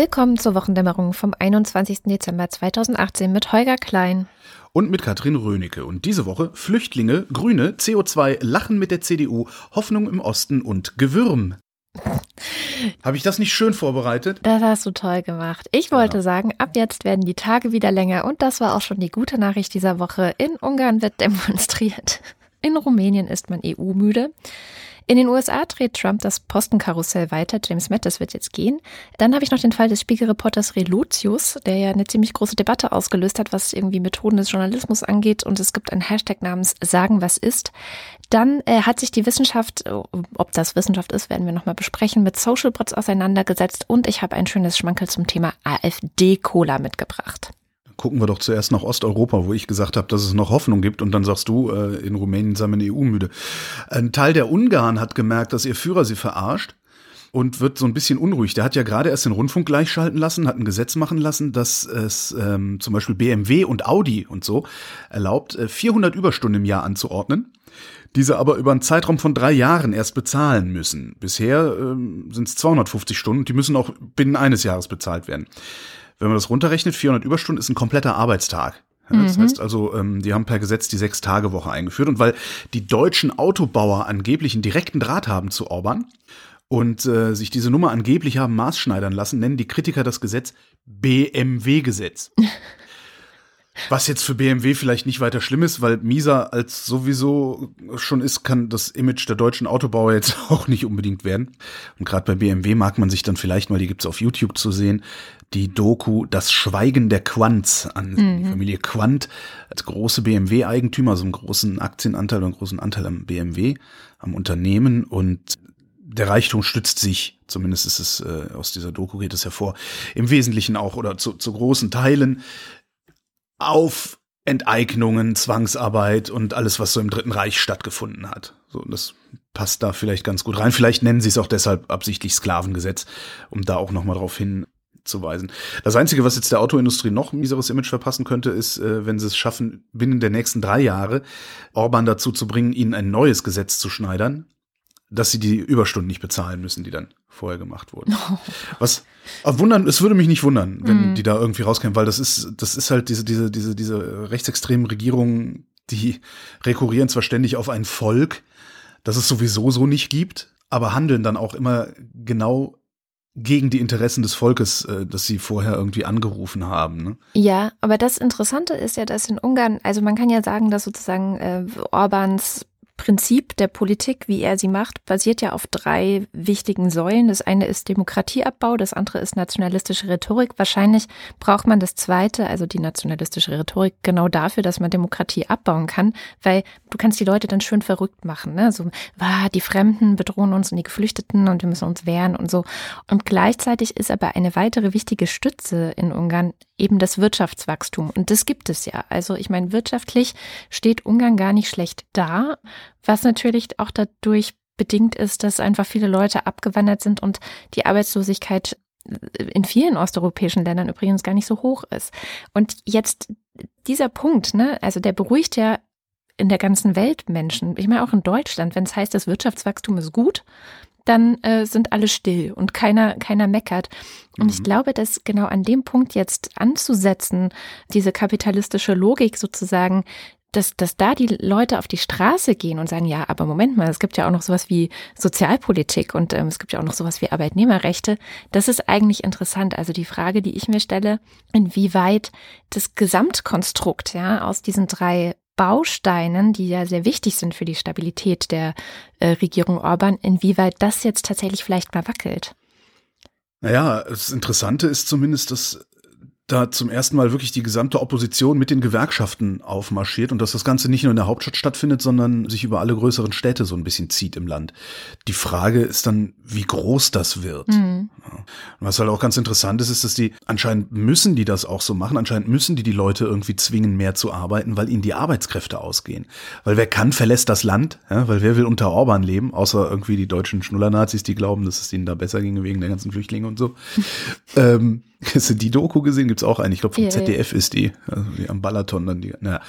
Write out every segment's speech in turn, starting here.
Willkommen zur Wochendämmerung vom 21. Dezember 2018 mit Holger Klein. Und mit Katrin Rönecke. Und diese Woche Flüchtlinge, Grüne, CO2, Lachen mit der CDU, Hoffnung im Osten und Gewürm. Habe ich das nicht schön vorbereitet? Das hast du toll gemacht. Ich wollte ja. sagen, ab jetzt werden die Tage wieder länger und das war auch schon die gute Nachricht dieser Woche. In Ungarn wird demonstriert. In Rumänien ist man EU-müde. In den USA dreht Trump das Postenkarussell weiter. James Mattis wird jetzt gehen. Dann habe ich noch den Fall des Spiegelreporters Relotius, der ja eine ziemlich große Debatte ausgelöst hat, was irgendwie Methoden des Journalismus angeht. Und es gibt einen Hashtag namens Sagen, was ist. Dann äh, hat sich die Wissenschaft, ob das Wissenschaft ist, werden wir nochmal besprechen, mit Social Bots auseinandergesetzt. Und ich habe ein schönes Schmankel zum Thema AfD-Cola mitgebracht gucken wir doch zuerst nach Osteuropa, wo ich gesagt habe, dass es noch Hoffnung gibt. Und dann sagst du, äh, in Rumänien sei man EU-müde. Ein Teil der Ungarn hat gemerkt, dass ihr Führer sie verarscht und wird so ein bisschen unruhig. Der hat ja gerade erst den Rundfunk gleichschalten lassen, hat ein Gesetz machen lassen, dass es ähm, zum Beispiel BMW und Audi und so erlaubt, äh, 400 Überstunden im Jahr anzuordnen diese aber über einen Zeitraum von drei Jahren erst bezahlen müssen. Bisher ähm, sind es 250 Stunden, die müssen auch binnen eines Jahres bezahlt werden. Wenn man das runterrechnet, 400 Überstunden ist ein kompletter Arbeitstag. Ja, das mhm. heißt also, ähm, die haben per Gesetz die Sechs-Tage-Woche eingeführt. Und weil die deutschen Autobauer angeblich einen direkten Draht haben zu Orban und äh, sich diese Nummer angeblich haben maßschneidern lassen, nennen die Kritiker das Gesetz BMW-Gesetz. Was jetzt für BMW vielleicht nicht weiter schlimm ist, weil mieser als sowieso schon ist, kann das Image der deutschen Autobauer jetzt auch nicht unbedingt werden. Und gerade bei BMW mag man sich dann vielleicht mal, die gibt's auf YouTube zu sehen, die Doku Das Schweigen der Quants an. Mhm. Die Familie Quant als große BMW-Eigentümer, also einen großen Aktienanteil und einen großen Anteil am BMW, am Unternehmen und der Reichtum stützt sich, zumindest ist es äh, aus dieser Doku geht es hervor, im Wesentlichen auch oder zu, zu großen Teilen auf Enteignungen, Zwangsarbeit und alles, was so im Dritten Reich stattgefunden hat. So, das passt da vielleicht ganz gut rein. Vielleicht nennen sie es auch deshalb absichtlich Sklavengesetz, um da auch nochmal drauf hinzuweisen. Das Einzige, was jetzt der Autoindustrie noch ein mieseres Image verpassen könnte, ist, äh, wenn sie es schaffen, binnen der nächsten drei Jahre Orban dazu zu bringen, ihnen ein neues Gesetz zu schneidern, dass sie die Überstunden nicht bezahlen müssen, die dann vorher gemacht wurden. Oh. Was wundern, es würde mich nicht wundern, wenn mm. die da irgendwie rauskämen, weil das ist, das ist halt diese, diese, diese, diese rechtsextremen Regierungen, die rekurrieren zwar ständig auf ein Volk, das es sowieso so nicht gibt, aber handeln dann auch immer genau gegen die Interessen des Volkes, äh, das sie vorher irgendwie angerufen haben. Ne? Ja, aber das Interessante ist ja, dass in Ungarn, also man kann ja sagen, dass sozusagen äh, Orbans Prinzip der Politik, wie er sie macht, basiert ja auf drei wichtigen Säulen. Das eine ist Demokratieabbau, das andere ist nationalistische Rhetorik. Wahrscheinlich braucht man das zweite, also die nationalistische Rhetorik, genau dafür, dass man Demokratie abbauen kann, weil du kannst die Leute dann schön verrückt machen. Ne? So, ah, die Fremden bedrohen uns und die Geflüchteten und wir müssen uns wehren und so. Und gleichzeitig ist aber eine weitere wichtige Stütze in Ungarn eben das Wirtschaftswachstum. Und das gibt es ja. Also ich meine, wirtschaftlich steht Ungarn gar nicht schlecht da, was natürlich auch dadurch bedingt ist, dass einfach viele Leute abgewandert sind und die Arbeitslosigkeit in vielen osteuropäischen Ländern übrigens gar nicht so hoch ist. Und jetzt dieser Punkt, ne, also der beruhigt ja in der ganzen Welt Menschen. Ich meine auch in Deutschland, wenn es heißt, das Wirtschaftswachstum ist gut, dann äh, sind alle still und keiner, keiner meckert. Und mhm. ich glaube, dass genau an dem Punkt jetzt anzusetzen, diese kapitalistische Logik sozusagen, dass, dass da die Leute auf die Straße gehen und sagen, ja, aber Moment mal, es gibt ja auch noch sowas wie Sozialpolitik und ähm, es gibt ja auch noch sowas wie Arbeitnehmerrechte. Das ist eigentlich interessant. Also die Frage, die ich mir stelle, inwieweit das Gesamtkonstrukt ja aus diesen drei Bausteinen, die ja sehr wichtig sind für die Stabilität der äh, Regierung Orban, inwieweit das jetzt tatsächlich vielleicht mal wackelt. Naja, das Interessante ist zumindest, dass da zum ersten Mal wirklich die gesamte Opposition mit den Gewerkschaften aufmarschiert und dass das Ganze nicht nur in der Hauptstadt stattfindet, sondern sich über alle größeren Städte so ein bisschen zieht im Land. Die Frage ist dann, wie groß das wird. Mhm. Was halt auch ganz interessant ist, ist, dass die anscheinend müssen die das auch so machen. Anscheinend müssen die die Leute irgendwie zwingen, mehr zu arbeiten, weil ihnen die Arbeitskräfte ausgehen. Weil wer kann, verlässt das Land, ja, weil wer will unter Orban leben, außer irgendwie die deutschen Schnullernazis, die glauben, dass es ihnen da besser ginge wegen der ganzen Flüchtlinge und so. ähm, Hast du die Doku gesehen? Gibt's auch eine. Ich glaube, vom ja, ZDF ja. ist die. Also die am Balaton dann die. Naja.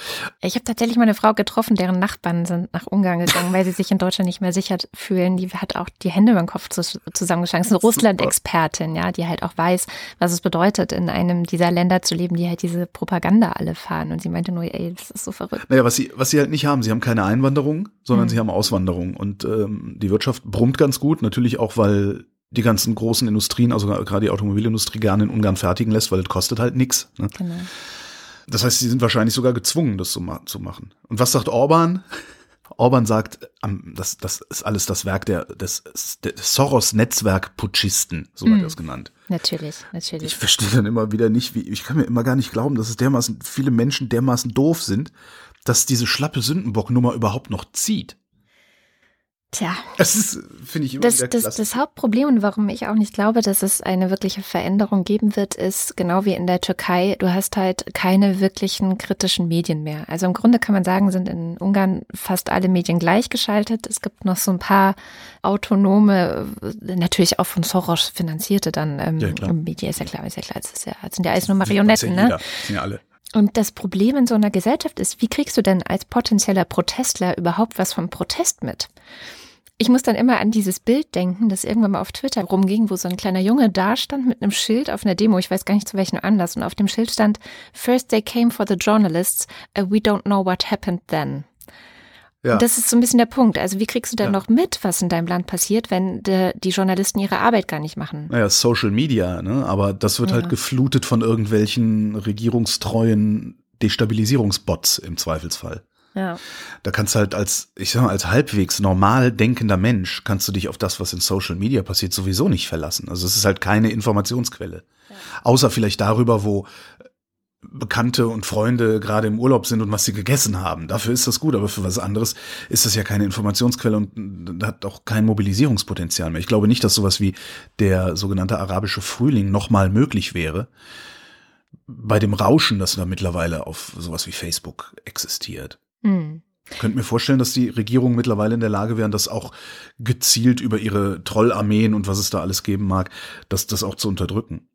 Ich habe tatsächlich mal eine Frau getroffen, deren Nachbarn sind nach Ungarn gegangen, weil sie sich in Deutschland nicht mehr sicher fühlen. Die hat auch die Hände über den Kopf zusammengeschlagen. Das ist eine Russland-Expertin, ja, die halt auch weiß, was es bedeutet, in einem dieser Länder zu leben, die halt diese Propaganda alle fahren. Und sie meinte nur, ey, das ist so verrückt. Naja, was sie, was sie halt nicht haben, sie haben keine Einwanderung, sondern mhm. sie haben Auswanderung. Und ähm, die Wirtschaft brummt ganz gut, natürlich auch, weil die ganzen großen Industrien, also gerade die Automobilindustrie, gerne in Ungarn fertigen lässt, weil das kostet halt nichts. Ne? Genau. Das heißt, sie sind wahrscheinlich sogar gezwungen, das zu, ma zu machen. Und was sagt Orban? Orban sagt, das, das ist alles das Werk der, des, des Soros-Netzwerk-Putschisten, so hm. wird das genannt. Natürlich, natürlich. Ich verstehe dann immer wieder nicht, wie, ich kann mir immer gar nicht glauben, dass es dermaßen, viele Menschen dermaßen doof sind, dass diese schlappe Sündenbock-Nummer überhaupt noch zieht. Tja. Das ist, finde ich, immer das, das, das Hauptproblem und warum ich auch nicht glaube, dass es eine wirkliche Veränderung geben wird, ist genau wie in der Türkei, du hast halt keine wirklichen kritischen Medien mehr. Also im Grunde kann man sagen, sind in Ungarn fast alle Medien gleichgeschaltet. Es gibt noch so ein paar autonome, natürlich auch von Soros finanzierte dann ähm, ja, Medien, ist ja klar, ist ja klar, das, ist ja, sind ja alles nur Marionetten, ja ne? Sind ja alle. Und das Problem in so einer Gesellschaft ist, wie kriegst du denn als potenzieller Protestler überhaupt was vom Protest mit? Ich muss dann immer an dieses Bild denken, das irgendwann mal auf Twitter rumging, wo so ein kleiner Junge da stand mit einem Schild auf einer Demo, ich weiß gar nicht zu welchem Anlass, und auf dem Schild stand, First they came for the journalists, uh, we don't know what happened then. Ja. Das ist so ein bisschen der Punkt. Also wie kriegst du denn ja. noch mit, was in deinem Land passiert, wenn de, die Journalisten ihre Arbeit gar nicht machen? Naja, Social Media, ne? aber das wird ja. halt geflutet von irgendwelchen regierungstreuen Destabilisierungsbots im Zweifelsfall. Ja. Da kannst du halt als, ich sag mal, als halbwegs normal denkender Mensch, kannst du dich auf das, was in Social Media passiert, sowieso nicht verlassen. Also es ist halt keine Informationsquelle. Ja. Außer vielleicht darüber, wo Bekannte und Freunde gerade im Urlaub sind und was sie gegessen haben. Dafür ist das gut, aber für was anderes ist das ja keine Informationsquelle und hat auch kein Mobilisierungspotenzial mehr. Ich glaube nicht, dass sowas wie der sogenannte arabische Frühling nochmal möglich wäre bei dem Rauschen, das da mittlerweile auf sowas wie Facebook existiert. Mhm. Könnt mir vorstellen, dass die Regierungen mittlerweile in der Lage wären, das auch gezielt über ihre Trollarmeen und was es da alles geben mag, das, das auch zu unterdrücken.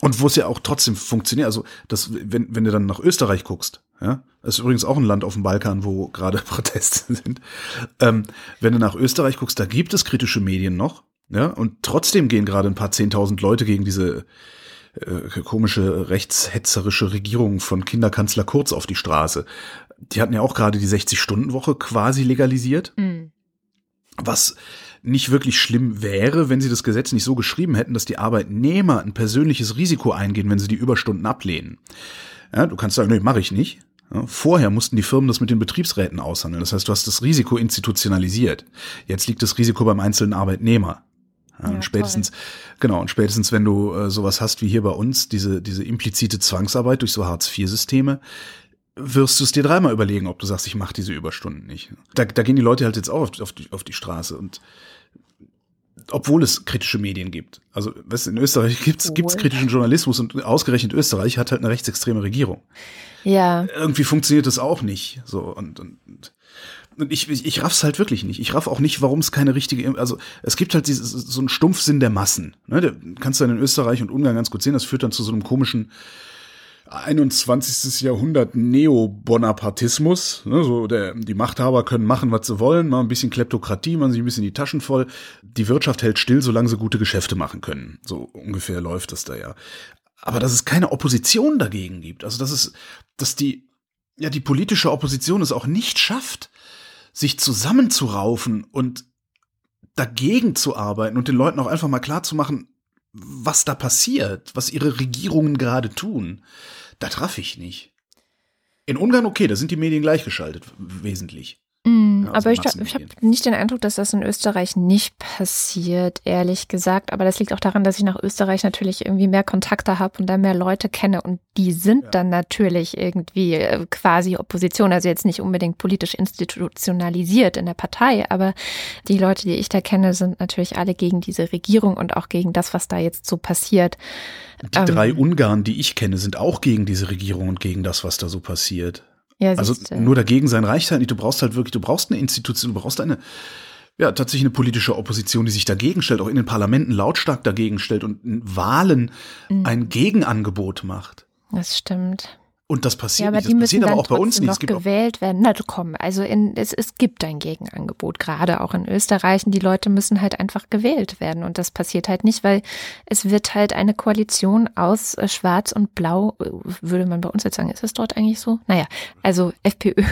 Und wo es ja auch trotzdem funktioniert, also das, wenn, wenn du dann nach Österreich guckst, ja, das ist übrigens auch ein Land auf dem Balkan, wo gerade Proteste sind. Ähm, wenn du nach Österreich guckst, da gibt es kritische Medien noch, ja, und trotzdem gehen gerade ein paar zehntausend Leute gegen diese äh, komische rechtshetzerische Regierung von Kinderkanzler Kurz auf die Straße die hatten ja auch gerade die 60-Stunden-Woche quasi legalisiert. Mhm. Was nicht wirklich schlimm wäre, wenn sie das Gesetz nicht so geschrieben hätten, dass die Arbeitnehmer ein persönliches Risiko eingehen, wenn sie die Überstunden ablehnen. Ja, du kannst sagen, nee, mache ich nicht. Ja, vorher mussten die Firmen das mit den Betriebsräten aushandeln. Das heißt, du hast das Risiko institutionalisiert. Jetzt liegt das Risiko beim einzelnen Arbeitnehmer. Ja, und spätestens, toll. genau, und spätestens, wenn du äh, sowas hast wie hier bei uns, diese, diese implizite Zwangsarbeit durch so Hartz-IV-Systeme, wirst du es dir dreimal überlegen, ob du sagst, ich mache diese Überstunden nicht. Da, da gehen die Leute halt jetzt auch auf, auf, die, auf die Straße und obwohl es kritische Medien gibt. Also, weißt du, in Österreich gibt's gibt's kritischen Journalismus und ausgerechnet Österreich hat halt eine rechtsextreme Regierung. Ja. Irgendwie funktioniert das auch nicht. So und, und, und ich, ich, ich raff's halt wirklich nicht. Ich raff auch nicht, warum es keine richtige, also es gibt halt dieses, so einen Stumpfsinn der Massen. Ne? Der kannst du dann in Österreich und Ungarn ganz gut sehen. Das führt dann zu so einem komischen 21. Jahrhundert Neo-Bonapartismus. Ne, so der, die Machthaber können machen, was sie wollen, mal ein bisschen Kleptokratie, man sich ein bisschen die Taschen voll. Die Wirtschaft hält still, solange sie gute Geschäfte machen können. So ungefähr läuft das da ja. Aber dass es keine Opposition dagegen gibt, also dass es, dass die, ja, die politische Opposition es auch nicht schafft, sich zusammenzuraufen und dagegen zu arbeiten und den Leuten auch einfach mal klar zu machen, was da passiert, was ihre Regierungen gerade tun. Da traf ich nicht. In Ungarn okay, da sind die Medien gleichgeschaltet, wesentlich. Aber ich, ich habe nicht den Eindruck, dass das in Österreich nicht passiert, ehrlich gesagt. Aber das liegt auch daran, dass ich nach Österreich natürlich irgendwie mehr Kontakte habe und da mehr Leute kenne. Und die sind ja. dann natürlich irgendwie äh, quasi Opposition. Also jetzt nicht unbedingt politisch institutionalisiert in der Partei, aber die Leute, die ich da kenne, sind natürlich alle gegen diese Regierung und auch gegen das, was da jetzt so passiert. Die ähm, drei Ungarn, die ich kenne, sind auch gegen diese Regierung und gegen das, was da so passiert. Ja, also nur dagegen sein reicht halt nicht. Du brauchst halt wirklich, du brauchst eine Institution, du brauchst eine, ja, tatsächlich eine politische Opposition, die sich dagegen stellt, auch in den Parlamenten lautstark dagegen stellt und in Wahlen mhm. ein Gegenangebot macht. Das stimmt. Und das passiert ja, aber nicht. Die das müssen passiert aber auch bei uns nicht. Noch Es gibt gewählt werden. Na komm, also in, es, es gibt ein Gegenangebot, gerade auch in Österreich. Und die Leute müssen halt einfach gewählt werden. Und das passiert halt nicht, weil es wird halt eine Koalition aus äh, Schwarz und Blau, äh, würde man bei uns jetzt sagen, ist es dort eigentlich so? Naja, also FPÖ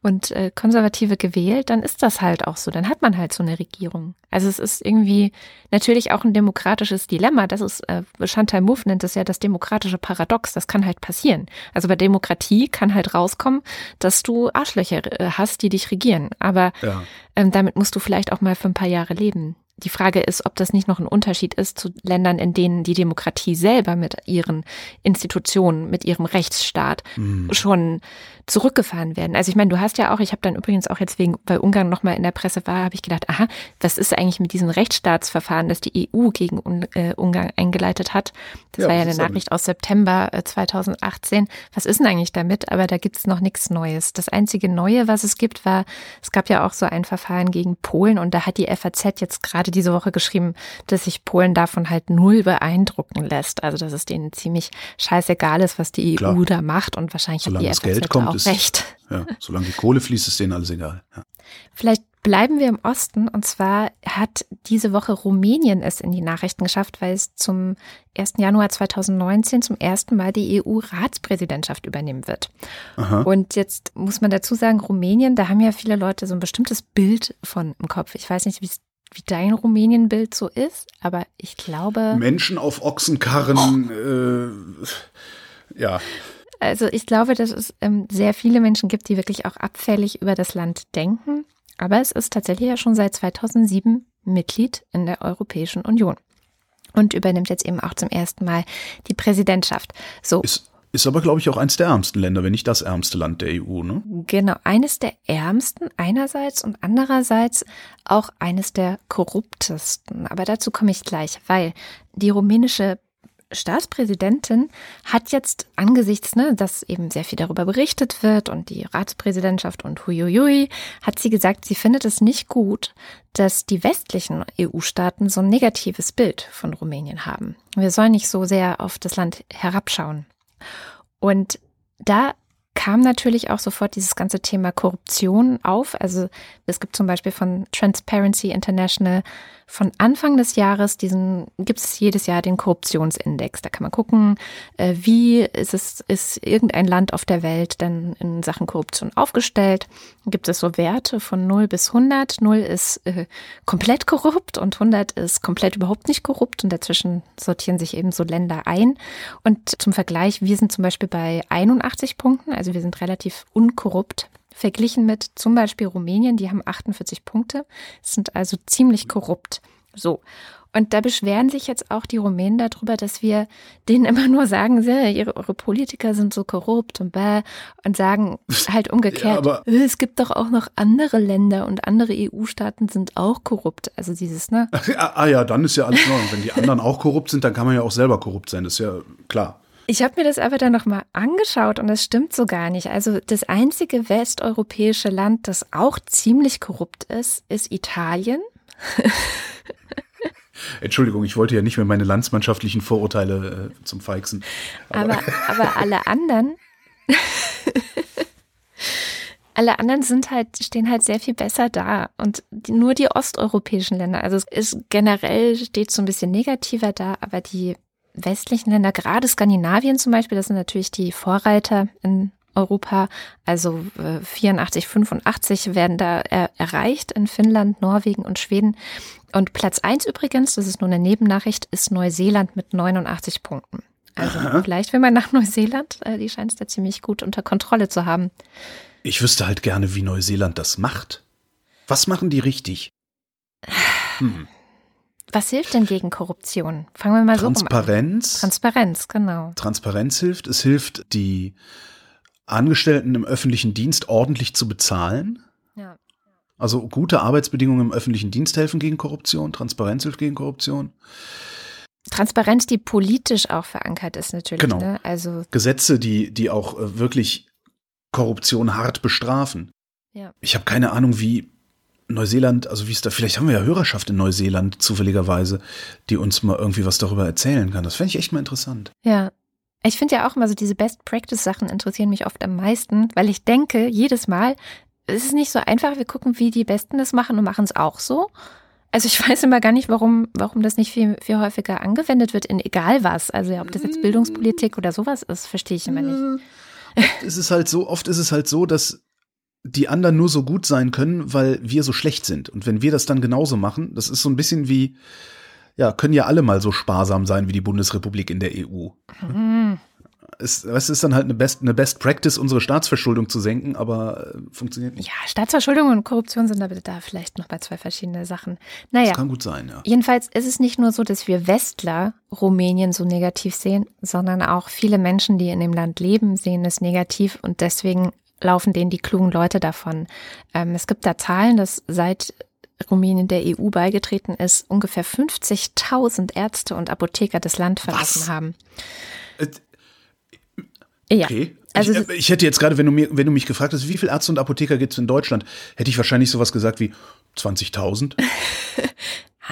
und äh, Konservative gewählt, dann ist das halt auch so. Dann hat man halt so eine Regierung. Also es ist irgendwie natürlich auch ein demokratisches Dilemma. Das ist, äh, Chantal Mouffe nennt das ja das demokratische Paradox. Das kann halt passieren. Also bei Demokratie kann halt rauskommen, dass du Arschlöcher äh, hast, die dich regieren. Aber ja. ähm, damit musst du vielleicht auch mal für ein paar Jahre leben. Die Frage ist, ob das nicht noch ein Unterschied ist zu Ländern, in denen die Demokratie selber mit ihren Institutionen, mit ihrem Rechtsstaat mhm. schon zurückgefahren werden. Also ich meine, du hast ja auch, ich habe dann übrigens auch jetzt wegen, weil Ungarn nochmal in der Presse war, habe ich gedacht, aha, was ist eigentlich mit diesem Rechtsstaatsverfahren, das die EU gegen äh, Ungarn eingeleitet hat? Das ja, war ja eine Nachricht aus September 2018. Äh, was ist denn eigentlich damit? Aber da gibt es noch nichts Neues. Das einzige Neue, was es gibt, war, es gab ja auch so ein Verfahren gegen Polen und da hat die FAZ jetzt gerade diese Woche geschrieben, dass sich Polen davon halt null beeindrucken lässt. Also dass es denen ziemlich scheißegal ist, was die EU da macht und wahrscheinlich Solange hat die FAZ Geld kommt, auch ist, recht. Ja, solange die Kohle fließt, ist denen alles egal. Ja. Vielleicht bleiben wir im Osten und zwar hat diese Woche Rumänien es in die Nachrichten geschafft, weil es zum 1. Januar 2019 zum ersten Mal die EU-Ratspräsidentschaft übernehmen wird. Aha. Und jetzt muss man dazu sagen, Rumänien, da haben ja viele Leute so ein bestimmtes Bild von im Kopf. Ich weiß nicht, wie es wie dein Rumänien-Bild so ist, aber ich glaube. Menschen auf Ochsenkarren, oh. äh, ja. Also ich glaube, dass es ähm, sehr viele Menschen gibt, die wirklich auch abfällig über das Land denken. Aber es ist tatsächlich ja schon seit 2007 Mitglied in der Europäischen Union und übernimmt jetzt eben auch zum ersten Mal die Präsidentschaft. So. Ist, ist aber, glaube ich, auch eines der ärmsten Länder, wenn nicht das ärmste Land der EU, ne? Genau, eines der ärmsten einerseits und andererseits auch eines der korruptesten. Aber dazu komme ich gleich, weil die rumänische Staatspräsidentin hat jetzt angesichts, ne, dass eben sehr viel darüber berichtet wird und die Ratspräsidentschaft und huiuiui, hat sie gesagt, sie findet es nicht gut, dass die westlichen EU-Staaten so ein negatives Bild von Rumänien haben. Wir sollen nicht so sehr auf das Land herabschauen. Und da kam natürlich auch sofort dieses ganze Thema Korruption auf. Also es gibt zum Beispiel von Transparency International von Anfang des Jahres diesen, gibt es jedes Jahr den Korruptionsindex. Da kann man gucken, äh, wie ist es, ist irgendein Land auf der Welt denn in Sachen Korruption aufgestellt. Gibt es so Werte von 0 bis 100. 0 ist äh, komplett korrupt und 100 ist komplett überhaupt nicht korrupt und dazwischen sortieren sich eben so Länder ein. Und zum Vergleich, wir sind zum Beispiel bei 81 Punkten, also wir sind relativ unkorrupt verglichen mit zum Beispiel Rumänien, die haben 48 Punkte, sind also ziemlich korrupt. So. Und da beschweren sich jetzt auch die Rumänen darüber, dass wir denen immer nur sagen, ihre, eure Politiker sind so korrupt und bäh, und sagen halt umgekehrt, ja, äh, es gibt doch auch noch andere Länder und andere EU-Staaten sind auch korrupt. Also dieses, ne? ah ja, dann ist ja alles in Ordnung. Wenn die anderen auch korrupt sind, dann kann man ja auch selber korrupt sein, das ist ja klar. Ich habe mir das aber dann nochmal angeschaut und das stimmt so gar nicht. Also das einzige westeuropäische Land, das auch ziemlich korrupt ist, ist Italien. Entschuldigung, ich wollte ja nicht mehr meine landsmannschaftlichen Vorurteile äh, zum Feixen. Aber, aber, aber alle anderen, alle anderen sind halt, stehen halt sehr viel besser da. Und die, nur die osteuropäischen Länder, also es ist generell steht so ein bisschen negativer da, aber die westlichen Länder, gerade Skandinavien zum Beispiel, das sind natürlich die Vorreiter in Europa, also 84, äh, 85 werden da er erreicht in Finnland, Norwegen und Schweden. Und Platz 1 übrigens, das ist nur eine Nebennachricht, ist Neuseeland mit 89 Punkten. Also Aha. vielleicht will man nach Neuseeland, äh, die scheint es da ziemlich gut unter Kontrolle zu haben. Ich wüsste halt gerne, wie Neuseeland das macht. Was machen die richtig? Hm. Was hilft denn gegen Korruption? Fangen wir mal Transparenz, so an. Transparenz, genau. Transparenz hilft. Es hilft, die Angestellten im öffentlichen Dienst ordentlich zu bezahlen. Ja. Also gute Arbeitsbedingungen im öffentlichen Dienst helfen gegen Korruption. Transparenz hilft gegen Korruption. Transparenz, die politisch auch verankert ist, natürlich. Genau. Ne? Also Gesetze, die, die auch äh, wirklich Korruption hart bestrafen. Ja. Ich habe keine Ahnung, wie Neuseeland, also wie es da, vielleicht haben wir ja Hörerschaft in Neuseeland zufälligerweise, die uns mal irgendwie was darüber erzählen kann. Das fände ich echt mal interessant. Ja. Ich finde ja auch immer so diese Best Practice Sachen interessieren mich oft am meisten, weil ich denke jedes Mal, es ist nicht so einfach, wir gucken, wie die Besten das machen und machen es auch so. Also ich weiß immer gar nicht, warum, warum das nicht viel, viel häufiger angewendet wird in egal was. Also ja, ob das jetzt Bildungspolitik oder sowas ist, verstehe ich immer nicht. Oft ist es halt so, oft ist es halt so, dass die anderen nur so gut sein können, weil wir so schlecht sind. Und wenn wir das dann genauso machen, das ist so ein bisschen wie, ja, können ja alle mal so sparsam sein wie die Bundesrepublik in der EU. Mhm. Es, es ist dann halt eine Best, eine Best Practice, unsere Staatsverschuldung zu senken, aber äh, funktioniert nicht. Ja, Staatsverschuldung und Korruption sind aber da vielleicht noch bei zwei verschiedene Sachen. Naja. Das kann gut sein, ja. Jedenfalls ist es nicht nur so, dass wir Westler Rumänien so negativ sehen, sondern auch viele Menschen, die in dem Land leben, sehen es negativ und deswegen laufen denen die klugen Leute davon. Ähm, es gibt da Zahlen, dass seit Rumänien der EU beigetreten ist, ungefähr 50.000 Ärzte und Apotheker das Land verlassen Was? haben. Äh, ja. Okay. Also ich, ich, hätte jetzt gerade, wenn du, mir, wenn du mich gefragt hast, wie viele Ärzte und Apotheker gibt es in Deutschland, hätte ich wahrscheinlich sowas gesagt wie 20.000.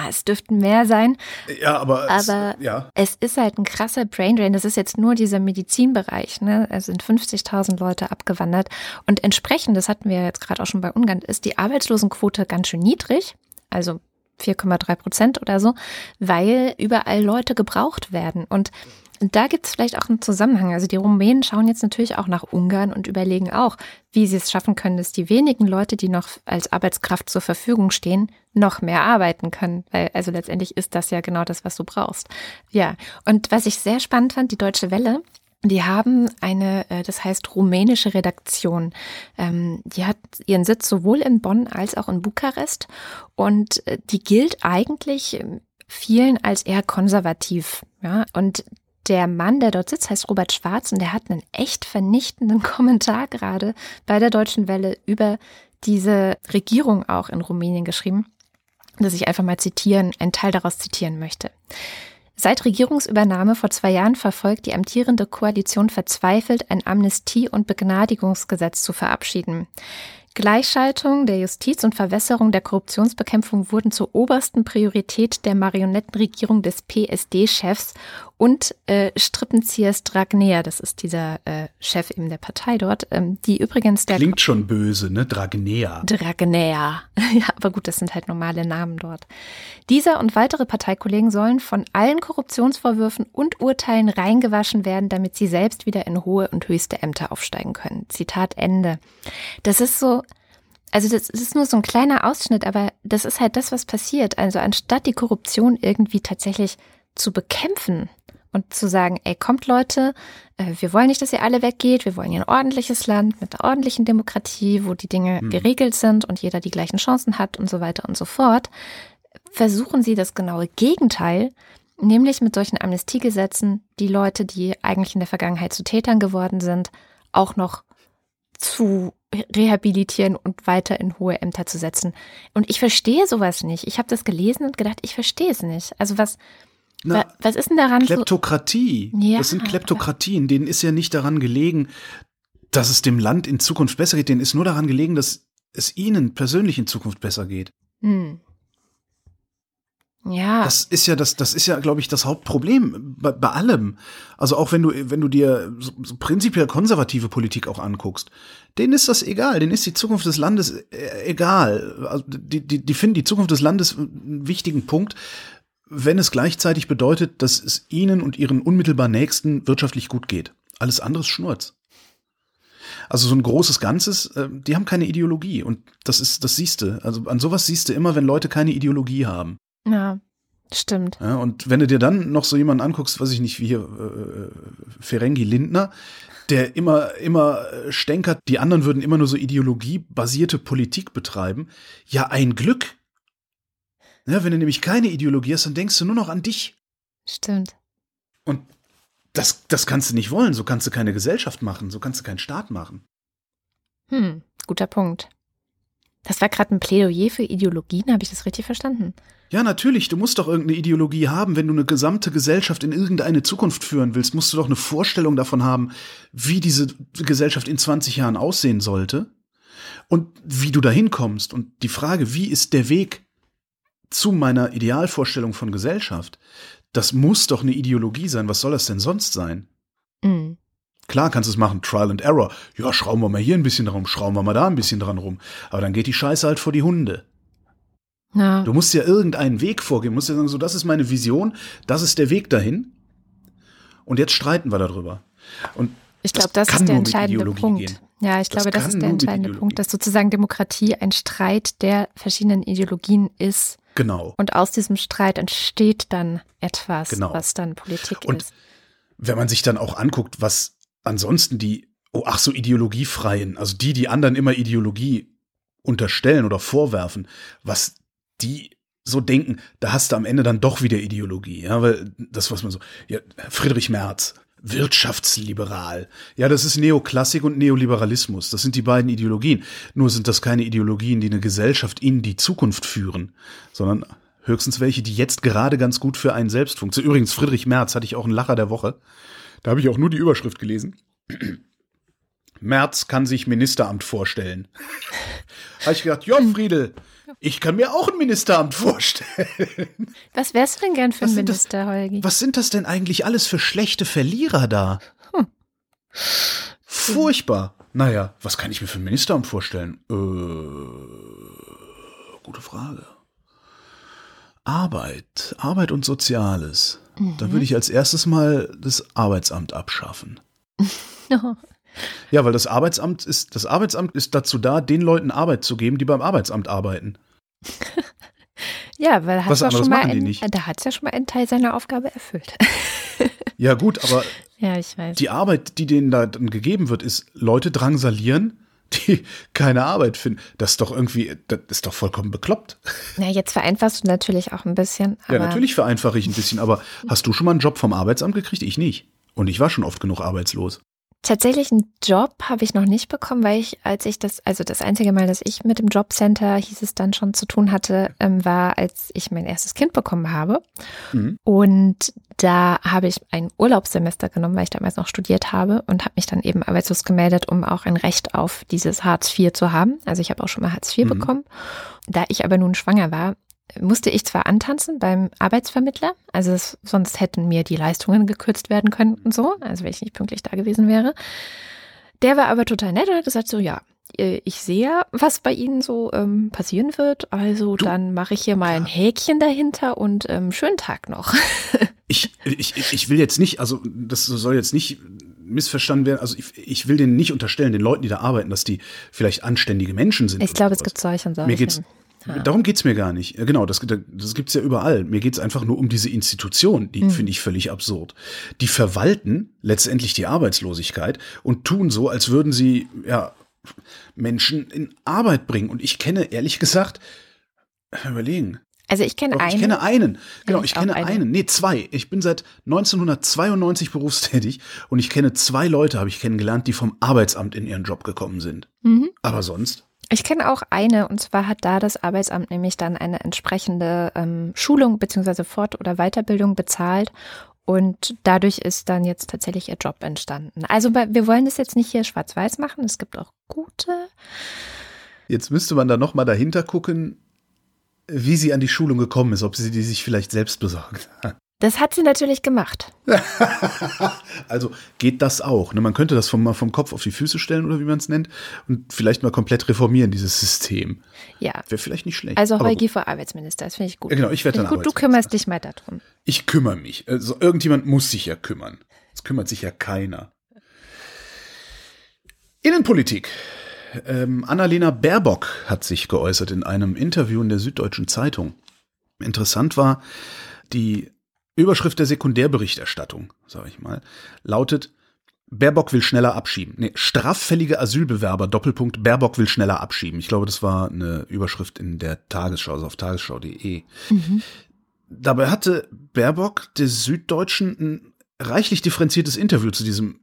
es dürften mehr sein. Ja, aber, aber es, ja. es ist halt ein krasser Braindrain. Das ist jetzt nur dieser Medizinbereich. Ne? Es sind 50.000 Leute abgewandert. Und entsprechend, das hatten wir jetzt gerade auch schon bei Ungarn, ist die Arbeitslosenquote ganz schön niedrig. Also 4,3 Prozent oder so, weil überall Leute gebraucht werden. Und da gibt es vielleicht auch einen Zusammenhang. Also die Rumänen schauen jetzt natürlich auch nach Ungarn und überlegen auch, wie sie es schaffen können, dass die wenigen Leute, die noch als Arbeitskraft zur Verfügung stehen, noch mehr arbeiten können. Weil also letztendlich ist das ja genau das, was du brauchst. Ja, und was ich sehr spannend fand, die Deutsche Welle, die haben eine, äh, das heißt rumänische Redaktion. Ähm, die hat ihren Sitz sowohl in Bonn als auch in Bukarest und äh, die gilt eigentlich vielen als eher konservativ. Ja, und der Mann, der dort sitzt, heißt Robert Schwarz und der hat einen echt vernichtenden Kommentar gerade bei der Deutschen Welle über diese Regierung auch in Rumänien geschrieben, dass ich einfach mal zitieren, einen Teil daraus zitieren möchte. Seit Regierungsübernahme vor zwei Jahren verfolgt die amtierende Koalition verzweifelt, ein Amnestie- und Begnadigungsgesetz zu verabschieden. Gleichschaltung der Justiz und Verwässerung der Korruptionsbekämpfung wurden zur obersten Priorität der Marionettenregierung des PSD-Chefs und äh, Strippenziers Dragnea, das ist dieser äh, Chef eben der Partei dort, ähm, die übrigens der Klingt schon böse, ne? Dragnea. Dragnea. ja, aber gut, das sind halt normale Namen dort. Dieser und weitere Parteikollegen sollen von allen Korruptionsvorwürfen und Urteilen reingewaschen werden, damit sie selbst wieder in hohe und höchste Ämter aufsteigen können. Zitat Ende. Das ist so, also das ist nur so ein kleiner Ausschnitt, aber das ist halt das, was passiert. Also anstatt die Korruption irgendwie tatsächlich zu bekämpfen, und zu sagen, ey, kommt Leute, äh, wir wollen nicht, dass ihr alle weggeht, wir wollen hier ein ordentliches Land mit einer ordentlichen Demokratie, wo die Dinge mhm. geregelt sind und jeder die gleichen Chancen hat und so weiter und so fort, versuchen sie das genaue Gegenteil, nämlich mit solchen Amnestiegesetzen die Leute, die eigentlich in der Vergangenheit zu Tätern geworden sind, auch noch zu rehabilitieren und weiter in hohe Ämter zu setzen. Und ich verstehe sowas nicht. Ich habe das gelesen und gedacht, ich verstehe es nicht. Also was, na, Was ist denn daran? Kleptokratie. Ja, das sind Kleptokratien. Denen ist ja nicht daran gelegen, dass es dem Land in Zukunft besser geht. Denen ist nur daran gelegen, dass es ihnen persönlich in Zukunft besser geht. Hm. Ja. Das ist ja das, das ist ja, glaube ich, das Hauptproblem bei, bei, allem. Also auch wenn du, wenn du dir so, so prinzipiell konservative Politik auch anguckst, denen ist das egal, denen ist die Zukunft des Landes äh, egal. Also die, die, die finden die Zukunft des Landes einen wichtigen Punkt wenn es gleichzeitig bedeutet, dass es ihnen und ihren unmittelbar Nächsten wirtschaftlich gut geht. Alles andere ist Schnurz. Also so ein großes Ganzes, äh, die haben keine Ideologie und das ist, das siehst du. Also an sowas siehst du immer, wenn Leute keine Ideologie haben. Ja, stimmt. Ja, und wenn du dir dann noch so jemanden anguckst, weiß ich nicht, wie hier äh, Ferengi Lindner, der immer, immer stänkert, die anderen würden immer nur so ideologiebasierte Politik betreiben. Ja, ein Glück, ja, wenn du nämlich keine Ideologie hast, dann denkst du nur noch an dich. Stimmt. Und das, das kannst du nicht wollen. So kannst du keine Gesellschaft machen. So kannst du keinen Staat machen. Hm, guter Punkt. Das war gerade ein Plädoyer für Ideologien, habe ich das richtig verstanden? Ja, natürlich. Du musst doch irgendeine Ideologie haben. Wenn du eine gesamte Gesellschaft in irgendeine Zukunft führen willst, musst du doch eine Vorstellung davon haben, wie diese Gesellschaft in 20 Jahren aussehen sollte. Und wie du dahin kommst und die Frage, wie ist der Weg zu meiner Idealvorstellung von Gesellschaft, das muss doch eine Ideologie sein. Was soll das denn sonst sein? Mhm. Klar kannst du es machen, Trial and Error. Ja, schrauben wir mal hier ein bisschen dran rum, schrauben wir mal da ein bisschen dran rum. Aber dann geht die Scheiße halt vor die Hunde. Ja. Du musst ja irgendeinen Weg vorgeben, du musst ja sagen, so, das ist meine Vision, das ist der Weg dahin. Und jetzt streiten wir darüber. Und ich glaube, das, das ist der entscheidende Punkt. Gehen. Ja, ich das glaube, das ist der entscheidende Punkt, dass sozusagen Demokratie ein Streit der verschiedenen Ideologien ist. Genau. Und aus diesem Streit entsteht dann etwas, genau. was dann Politik Und ist. Wenn man sich dann auch anguckt, was ansonsten die, oh ach so, ideologiefreien, also die, die anderen immer Ideologie unterstellen oder vorwerfen, was die so denken, da hast du am Ende dann doch wieder Ideologie, ja, weil das, was man so, ja, Friedrich Merz, wirtschaftsliberal. Ja, das ist Neoklassik und Neoliberalismus. Das sind die beiden Ideologien. Nur sind das keine Ideologien, die eine Gesellschaft in die Zukunft führen, sondern höchstens welche, die jetzt gerade ganz gut für einen selbst funktionieren. Übrigens, Friedrich Merz hatte ich auch einen Lacher der Woche. Da habe ich auch nur die Überschrift gelesen. Merz kann sich Ministeramt vorstellen. habe ich gedacht, ja, Friedel, ich kann mir auch ein Ministeramt vorstellen. Was wärst du denn gern für ein Minister, das, Holgi? Was sind das denn eigentlich alles für schlechte Verlierer da? Hm. Furchtbar. Naja, was kann ich mir für ein Ministeramt vorstellen? Äh, gute Frage. Arbeit, Arbeit und Soziales. Mhm. Da würde ich als erstes mal das Arbeitsamt abschaffen. Ja, weil das Arbeitsamt ist, das Arbeitsamt ist dazu da, den Leuten Arbeit zu geben, die beim Arbeitsamt arbeiten. ja, weil hat's ja schon mal ein, da hat es ja schon mal einen Teil seiner Aufgabe erfüllt. ja, gut, aber ja, ich weiß. die Arbeit, die denen da dann gegeben wird, ist Leute drangsalieren, die keine Arbeit finden. Das ist doch irgendwie, das ist doch vollkommen bekloppt. Na, jetzt vereinfachst du natürlich auch ein bisschen. ja, natürlich vereinfache ich ein bisschen, aber hast du schon mal einen Job vom Arbeitsamt gekriegt? Ich nicht. Und ich war schon oft genug arbeitslos. Tatsächlich einen Job habe ich noch nicht bekommen, weil ich, als ich das, also das einzige Mal, dass ich mit dem Jobcenter, hieß es dann schon zu tun hatte, ähm, war, als ich mein erstes Kind bekommen habe. Mhm. Und da habe ich ein Urlaubssemester genommen, weil ich damals noch studiert habe und habe mich dann eben arbeitslos gemeldet, um auch ein Recht auf dieses Hartz IV zu haben. Also ich habe auch schon mal Hartz IV mhm. bekommen. Da ich aber nun schwanger war, musste ich zwar antanzen beim Arbeitsvermittler, also es, sonst hätten mir die Leistungen gekürzt werden können und so, also wenn ich nicht pünktlich da gewesen wäre. Der war aber total nett und hat gesagt so, ja, äh, ich sehe, was bei Ihnen so ähm, passieren wird, also du, dann mache ich hier mal ein Häkchen dahinter und ähm, schönen Tag noch. ich, ich, ich will jetzt nicht, also das soll jetzt nicht missverstanden werden. Also ich, ich will denen nicht unterstellen, den Leuten, die da arbeiten, dass die vielleicht anständige Menschen sind. Ich glaube, es gibt solche und solche. Mir geht's, Darum geht's mir gar nicht. Genau, das, das gibt's ja überall. Mir geht's einfach nur um diese Institution, die mhm. finde ich völlig absurd. Die verwalten letztendlich die Arbeitslosigkeit und tun so, als würden sie ja Menschen in Arbeit bringen. Und ich kenne ehrlich gesagt, überlegen. Also ich kenne einen. Ich kenne einen. Genau, ich, ich kenne einen. einen. Nee, zwei. Ich bin seit 1992 berufstätig und ich kenne zwei Leute, habe ich kennengelernt, die vom Arbeitsamt in ihren Job gekommen sind. Mhm. Aber sonst ich kenne auch eine, und zwar hat da das Arbeitsamt nämlich dann eine entsprechende ähm, Schulung beziehungsweise Fort- oder Weiterbildung bezahlt. Und dadurch ist dann jetzt tatsächlich ihr Job entstanden. Also wir wollen das jetzt nicht hier schwarz-weiß machen. Es gibt auch gute. Jetzt müsste man da nochmal dahinter gucken, wie sie an die Schulung gekommen ist, ob sie die sich vielleicht selbst besorgt hat. Das hat sie natürlich gemacht. also geht das auch. Ne? Man könnte das vom, vom Kopf auf die Füße stellen oder wie man es nennt und vielleicht mal komplett reformieren, dieses System. Ja. Wäre vielleicht nicht schlecht. Also Heugi vor Arbeitsminister, das finde ich gut. Ja, genau, ich werde dann gut. Du kümmerst dich mal darum. Ich kümmere mich. Also irgendjemand muss sich ja kümmern. Es kümmert sich ja keiner. Innenpolitik. Ähm, Annalena Baerbock hat sich geäußert in einem Interview in der Süddeutschen Zeitung. Interessant war, die Überschrift der Sekundärberichterstattung, sage ich mal, lautet Baerbock will schneller abschieben. Nee, straffällige Asylbewerber, Doppelpunkt, Baerbock will schneller abschieben. Ich glaube, das war eine Überschrift in der Tagesschau, also auf tagesschau.de. Mhm. Dabei hatte Baerbock der Süddeutschen ein reichlich differenziertes Interview zu diesem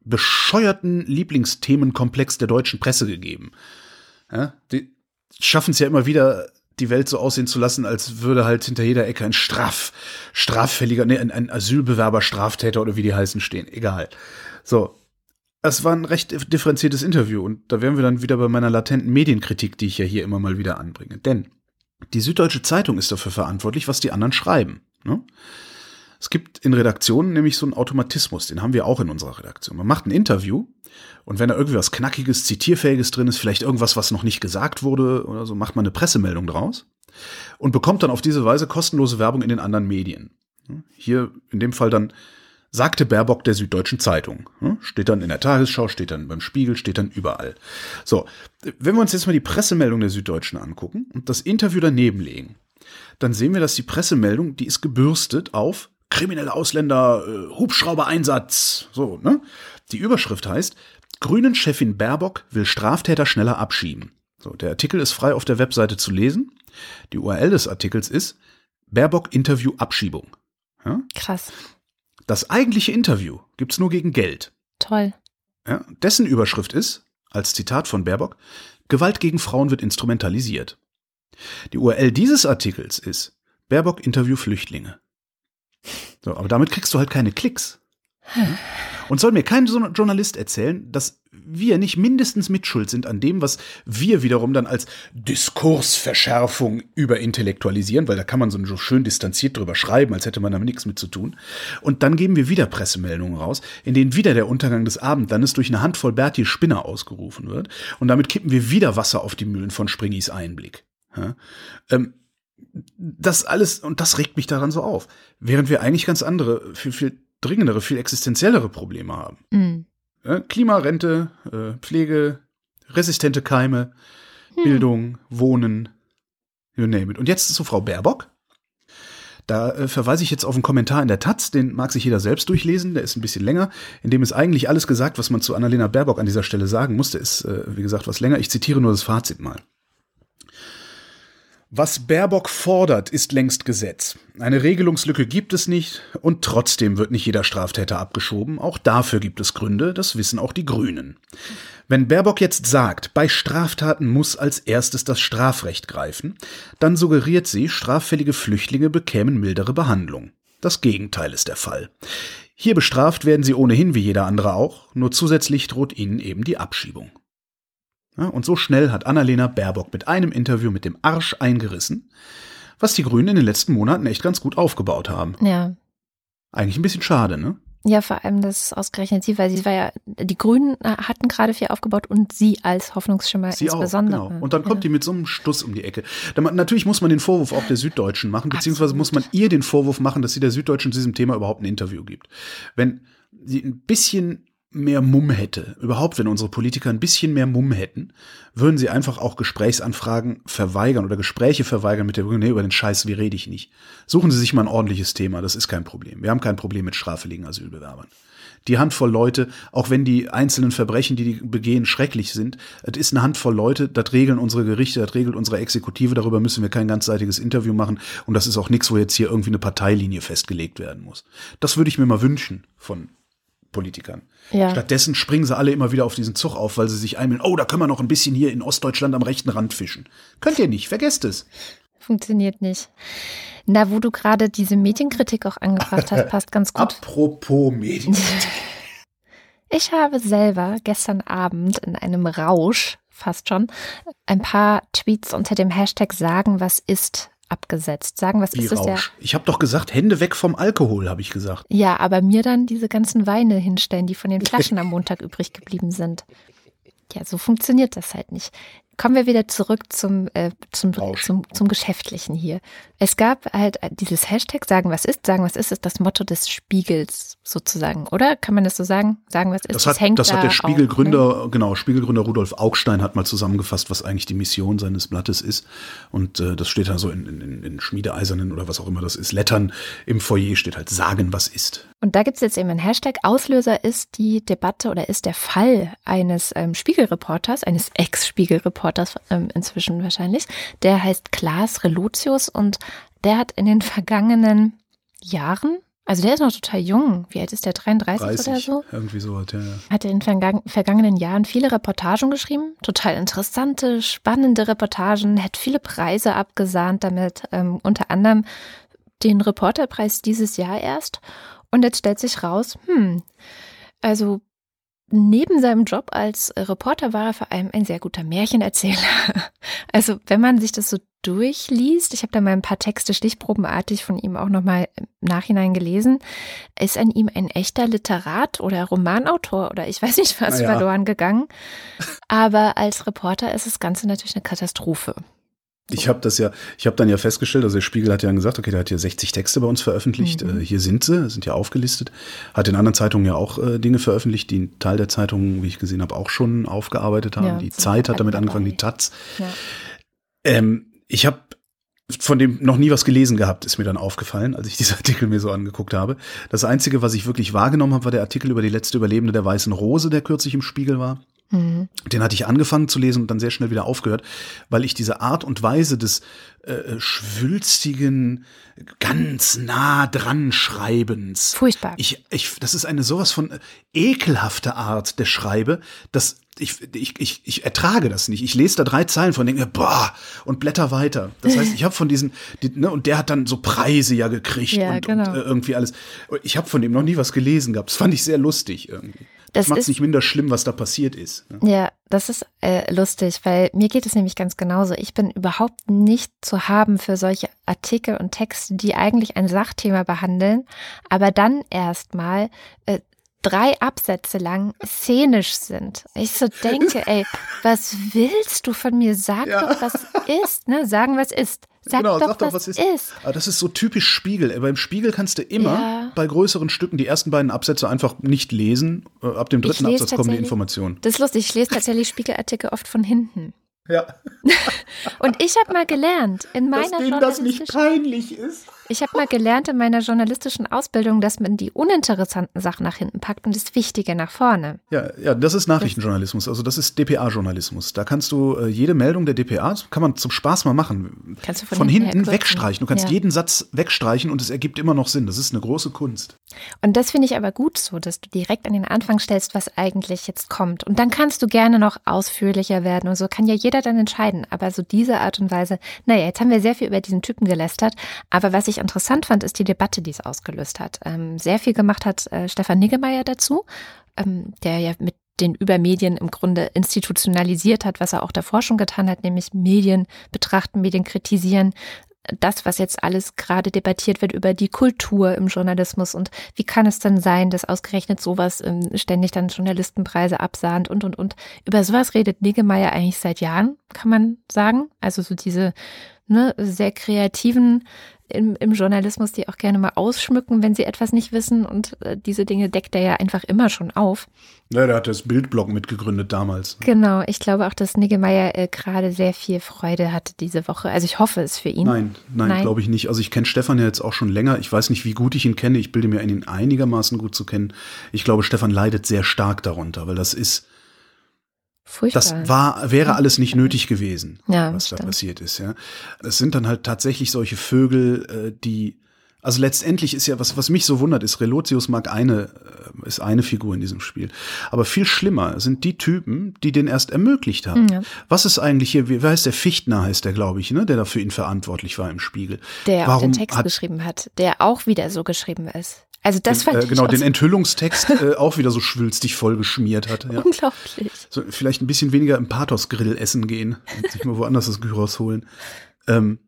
bescheuerten Lieblingsthemenkomplex der deutschen Presse gegeben. Ja, die schaffen es ja immer wieder, die Welt so aussehen zu lassen, als würde halt hinter jeder Ecke ein Straf, straffälliger, nee, ein, ein Asylbewerber, Straftäter oder wie die heißen stehen. Egal. So. es war ein recht differenziertes Interview und da wären wir dann wieder bei meiner latenten Medienkritik, die ich ja hier immer mal wieder anbringe. Denn die Süddeutsche Zeitung ist dafür verantwortlich, was die anderen schreiben. Ne? Es gibt in Redaktionen nämlich so einen Automatismus, den haben wir auch in unserer Redaktion. Man macht ein Interview und wenn da irgendwie was Knackiges, Zitierfähiges drin ist, vielleicht irgendwas, was noch nicht gesagt wurde oder so, macht man eine Pressemeldung draus und bekommt dann auf diese Weise kostenlose Werbung in den anderen Medien. Hier in dem Fall dann sagte Baerbock der Süddeutschen Zeitung. Steht dann in der Tagesschau, steht dann beim Spiegel, steht dann überall. So, wenn wir uns jetzt mal die Pressemeldung der Süddeutschen angucken und das Interview daneben legen, dann sehen wir, dass die Pressemeldung, die ist gebürstet auf kriminelle Ausländer, äh, Hubschrauber-Einsatz. So, ne? Die Überschrift heißt, Grünen-Chefin Baerbock will Straftäter schneller abschieben. So, der Artikel ist frei auf der Webseite zu lesen. Die URL des Artikels ist Baerbock Interview Abschiebung. Ja? Krass. Das eigentliche Interview gibt's nur gegen Geld. Toll. Ja, dessen Überschrift ist, als Zitat von Baerbock, Gewalt gegen Frauen wird instrumentalisiert. Die URL dieses Artikels ist Baerbock Interview Flüchtlinge. So, aber damit kriegst du halt keine Klicks. Und soll mir kein Journalist erzählen, dass wir nicht mindestens mitschuld sind an dem, was wir wiederum dann als Diskursverschärfung überintellektualisieren, weil da kann man so schön distanziert drüber schreiben, als hätte man damit nichts mit zu tun. Und dann geben wir wieder Pressemeldungen raus, in denen wieder der Untergang des Abendlandes durch eine Handvoll Bertie Spinner ausgerufen wird. Und damit kippen wir wieder Wasser auf die Mühlen von Springis Einblick. Ja? Ähm, das alles, und das regt mich daran so auf. Während wir eigentlich ganz andere, viel, viel dringendere, viel existenziellere Probleme haben. Mhm. Klimarente, äh, Pflege, resistente Keime, hm. Bildung, Wohnen, you name it. Und jetzt zu Frau Baerbock. Da äh, verweise ich jetzt auf einen Kommentar in der Taz, den mag sich jeder selbst durchlesen, der ist ein bisschen länger, in dem ist eigentlich alles gesagt, was man zu Annalena Baerbock an dieser Stelle sagen muss. Der ist, äh, wie gesagt, was länger. Ich zitiere nur das Fazit mal. Was Baerbock fordert, ist längst Gesetz. Eine Regelungslücke gibt es nicht und trotzdem wird nicht jeder Straftäter abgeschoben. Auch dafür gibt es Gründe, das wissen auch die Grünen. Wenn Baerbock jetzt sagt, bei Straftaten muss als erstes das Strafrecht greifen, dann suggeriert sie, straffällige Flüchtlinge bekämen mildere Behandlung. Das Gegenteil ist der Fall. Hier bestraft werden sie ohnehin wie jeder andere auch, nur zusätzlich droht ihnen eben die Abschiebung. Und so schnell hat Annalena Baerbock mit einem Interview mit dem Arsch eingerissen, was die Grünen in den letzten Monaten echt ganz gut aufgebaut haben. Ja. Eigentlich ein bisschen schade, ne? Ja, vor allem das ausgerechnet sie, weil sie war ja, die Grünen hatten gerade viel aufgebaut und sie als Hoffnungsschimmer sie insbesondere. Auch, genau. Und dann kommt ja. die mit so einem Stuss um die Ecke. natürlich muss man den Vorwurf auch der Süddeutschen machen, beziehungsweise Absolut. muss man ihr den Vorwurf machen, dass sie der Süddeutschen zu diesem Thema überhaupt ein Interview gibt. Wenn sie ein bisschen mehr Mumm hätte, überhaupt wenn unsere Politiker ein bisschen mehr Mumm hätten, würden sie einfach auch Gesprächsanfragen verweigern oder Gespräche verweigern mit der Begründung, nee, über den Scheiß, wie rede ich nicht. Suchen Sie sich mal ein ordentliches Thema, das ist kein Problem. Wir haben kein Problem mit straffälligen Asylbewerbern. Die Handvoll Leute, auch wenn die einzelnen Verbrechen, die die begehen, schrecklich sind, es ist eine Handvoll Leute, das regeln unsere Gerichte, das regelt unsere Exekutive, darüber müssen wir kein ganzseitiges Interview machen und das ist auch nichts, wo jetzt hier irgendwie eine Parteilinie festgelegt werden muss. Das würde ich mir mal wünschen von Politikern. Ja. Stattdessen springen sie alle immer wieder auf diesen Zug auf, weil sie sich einbilden, oh, da können wir noch ein bisschen hier in Ostdeutschland am rechten Rand fischen. Könnt ihr nicht, vergesst es. Funktioniert nicht. Na, wo du gerade diese Medienkritik auch angebracht hast, passt ganz gut. Apropos Medienkritik. Ich habe selber gestern Abend in einem Rausch, fast schon, ein paar Tweets unter dem Hashtag sagen, was ist abgesetzt. Sagen, was Wie ist das? Ja ich habe doch gesagt, Hände weg vom Alkohol, habe ich gesagt. Ja, aber mir dann diese ganzen Weine hinstellen, die von den Flaschen am Montag übrig geblieben sind. Ja, so funktioniert das halt nicht. Kommen wir wieder zurück zum, äh, zum, zum, zum Geschäftlichen hier. Es gab halt dieses Hashtag Sagen, was ist, Sagen, was ist, ist das Motto des Spiegels sozusagen, oder? Kann man das so sagen? Sagen, was ist, das, hat, das hängt Das hat der Spiegelgründer, ne? genau, Spiegelgründer Rudolf Augstein hat mal zusammengefasst, was eigentlich die Mission seines Blattes ist. Und äh, das steht da so in, in, in Schmiedeeisernen oder was auch immer das ist, Lettern im Foyer steht halt Sagen, was ist. Und da gibt es jetzt eben einen Hashtag. Auslöser ist die Debatte oder ist der Fall eines ähm, Spiegelreporters, eines Ex-Spiegelreporters ähm, inzwischen wahrscheinlich. Der heißt Klaas Relotius und der hat in den vergangenen Jahren, also der ist noch total jung. Wie alt ist der? 33 30, oder so? Irgendwie so hat ja, ja. Hat er in den vergangenen Jahren viele Reportagen geschrieben. Total interessante, spannende Reportagen, hat viele Preise abgesahnt damit, ähm, unter anderem den Reporterpreis dieses Jahr erst. Und jetzt stellt sich raus, hm, also neben seinem Job als Reporter war er vor allem ein sehr guter Märchenerzähler. Also wenn man sich das so durchliest, ich habe da mal ein paar Texte stichprobenartig von ihm auch nochmal im Nachhinein gelesen, ist an ihm ein echter Literat oder Romanautor oder ich weiß nicht was ja. verloren gegangen. Aber als Reporter ist das Ganze natürlich eine Katastrophe. Ich habe das ja, ich habe dann ja festgestellt, also der Spiegel hat ja gesagt, okay, der hat hier 60 Texte bei uns veröffentlicht. Mhm. Äh, hier sind sie, sind ja aufgelistet. Hat in anderen Zeitungen ja auch äh, Dinge veröffentlicht, die ein Teil der Zeitungen, wie ich gesehen habe, auch schon aufgearbeitet haben. Ja, die Zeit hat damit angefangen, die Taz. Ja. Ähm, ich habe von dem noch nie was gelesen gehabt, ist mir dann aufgefallen, als ich diese Artikel mir so angeguckt habe. Das Einzige, was ich wirklich wahrgenommen habe, war der Artikel über die letzte Überlebende der Weißen Rose, der kürzlich im Spiegel war. Mhm. Den hatte ich angefangen zu lesen und dann sehr schnell wieder aufgehört, weil ich diese Art und Weise des äh, schwülstigen, ganz nah dran Schreibens. Furchtbar. Ich, ich, das ist eine sowas von äh, ekelhafte Art der Schreibe, dass ich, ich, ich, ich ertrage das nicht. Ich lese da drei Zeilen von denke, boah, und blätter weiter. Das heißt, ich habe von diesen, die, ne, und der hat dann so Preise ja gekriegt ja, und, genau. und äh, irgendwie alles. Ich habe von dem noch nie was gelesen gehabt. Das fand ich sehr lustig irgendwie. Das, macht es nicht minder schlimm, was da passiert ist. Ne? Ja, das ist äh, lustig, weil mir geht es nämlich ganz genauso. Ich bin überhaupt nicht zu haben für solche Artikel und Texte, die eigentlich ein Sachthema behandeln, aber dann erstmal äh, drei Absätze lang szenisch sind. Ich so denke, ey, was willst du von mir? Sag ja. doch, was ist, ne? Sagen, was ist. Sag, genau, doch, sag doch, was, was ist. ist. Aber das ist so typisch Spiegel. Beim Spiegel kannst du immer ja. bei größeren Stücken die ersten beiden Absätze einfach nicht lesen. Äh, ab dem dritten Absatz kommen die Informationen. Das ist lustig. Ich lese tatsächlich Spiegelartikel oft von hinten. Ja. Und ich habe mal gelernt, in meiner Dass denen das nicht peinlich ist. Ich habe mal gelernt in meiner journalistischen Ausbildung, dass man die uninteressanten Sachen nach hinten packt und das Wichtige nach vorne. Ja, ja, das ist Nachrichtenjournalismus, also das ist DPA-Journalismus. Da kannst du äh, jede Meldung der DPA, kann man zum Spaß mal machen, kannst du von, von hinten, hinten wegstreichen. Du kannst ja. jeden Satz wegstreichen und es ergibt immer noch Sinn. Das ist eine große Kunst. Und das finde ich aber gut so, dass du direkt an den Anfang stellst, was eigentlich jetzt kommt. Und dann kannst du gerne noch ausführlicher werden und so kann ja jeder dann entscheiden. Aber so diese Art und Weise, naja, jetzt haben wir sehr viel über diesen Typen gelästert, aber was ich ich interessant fand, ist die Debatte, die es ausgelöst hat. Ähm, sehr viel gemacht hat äh, Stefan Niggemeier dazu, ähm, der ja mit den Übermedien im Grunde institutionalisiert hat, was er auch davor schon getan hat, nämlich Medien betrachten, Medien kritisieren. Das, was jetzt alles gerade debattiert wird über die Kultur im Journalismus und wie kann es denn sein, dass ausgerechnet sowas ähm, ständig dann Journalistenpreise absahnt und, und, und. Über sowas redet Niggemeier eigentlich seit Jahren, kann man sagen. Also so diese ne, sehr kreativen im, im Journalismus, die auch gerne mal ausschmücken, wenn sie etwas nicht wissen. Und äh, diese Dinge deckt er ja einfach immer schon auf. Ja, der hat das Bildblog mitgegründet damals. Genau, ich glaube auch, dass Niggemeier äh, gerade sehr viel Freude hatte diese Woche. Also ich hoffe es für ihn. Nein, nein, nein. glaube ich nicht. Also ich kenne Stefan ja jetzt auch schon länger. Ich weiß nicht, wie gut ich ihn kenne. Ich bilde mir ihn einigermaßen gut zu kennen. Ich glaube, Stefan leidet sehr stark darunter, weil das ist Furchtbar. Das war, wäre alles nicht nötig gewesen, ja, was stimmt. da passiert ist, ja. Es sind dann halt tatsächlich solche Vögel, äh, die, also letztendlich ist ja, was, was mich so wundert, ist, Relotius mag eine, äh, ist eine Figur in diesem Spiel. Aber viel schlimmer sind die Typen, die den erst ermöglicht haben. Ja. Was ist eigentlich hier, wie heißt der Fichtner heißt der, glaube ich, ne, der da für ihn verantwortlich war im Spiegel. Der Warum auch den Text hat, geschrieben hat, der auch wieder so geschrieben ist. Also das fand äh, genau, den Enthüllungstext äh, auch wieder so schwülstig vollgeschmiert hat. Ja. Unglaublich. So, vielleicht ein bisschen weniger im Pathos-Grill essen gehen und sich mal woanders das Gyros holen. Ähm,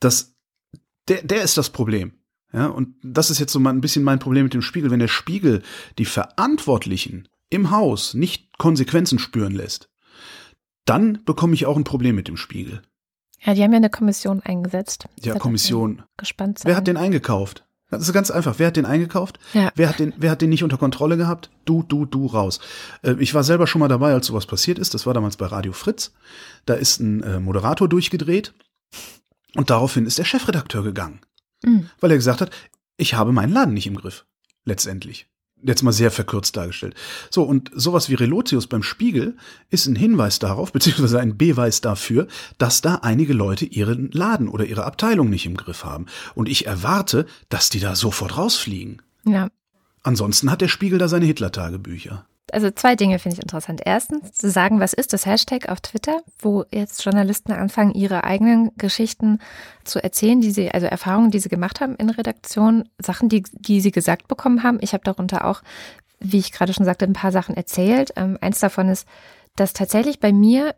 das, der, der ist das Problem. Ja, und das ist jetzt so mal ein bisschen mein Problem mit dem Spiegel. Wenn der Spiegel die Verantwortlichen im Haus nicht Konsequenzen spüren lässt, dann bekomme ich auch ein Problem mit dem Spiegel. Ja, die haben ja eine Kommission eingesetzt. Ja, Kommission. Gespannt sein. Wer hat den eingekauft? Das ist ganz einfach. Wer hat den eingekauft? Ja. Wer hat den, wer hat den nicht unter Kontrolle gehabt? Du, du, du raus. Äh, ich war selber schon mal dabei, als sowas passiert ist. Das war damals bei Radio Fritz. Da ist ein äh, Moderator durchgedreht und daraufhin ist der Chefredakteur gegangen, mhm. weil er gesagt hat, ich habe meinen Laden nicht im Griff. Letztendlich jetzt mal sehr verkürzt dargestellt. So, und sowas wie Relotius beim Spiegel ist ein Hinweis darauf, beziehungsweise ein Beweis dafür, dass da einige Leute ihren Laden oder ihre Abteilung nicht im Griff haben. Und ich erwarte, dass die da sofort rausfliegen. Ja. Ansonsten hat der Spiegel da seine Hitler-Tagebücher also zwei Dinge finde ich interessant. Erstens, zu sagen, was ist das Hashtag auf Twitter, wo jetzt Journalisten anfangen, ihre eigenen Geschichten zu erzählen, die sie, also Erfahrungen, die sie gemacht haben in Redaktion, Sachen, die, die sie gesagt bekommen haben. Ich habe darunter auch wie ich gerade schon sagte, ein paar Sachen erzählt. Ähm, eins davon ist, dass tatsächlich bei mir,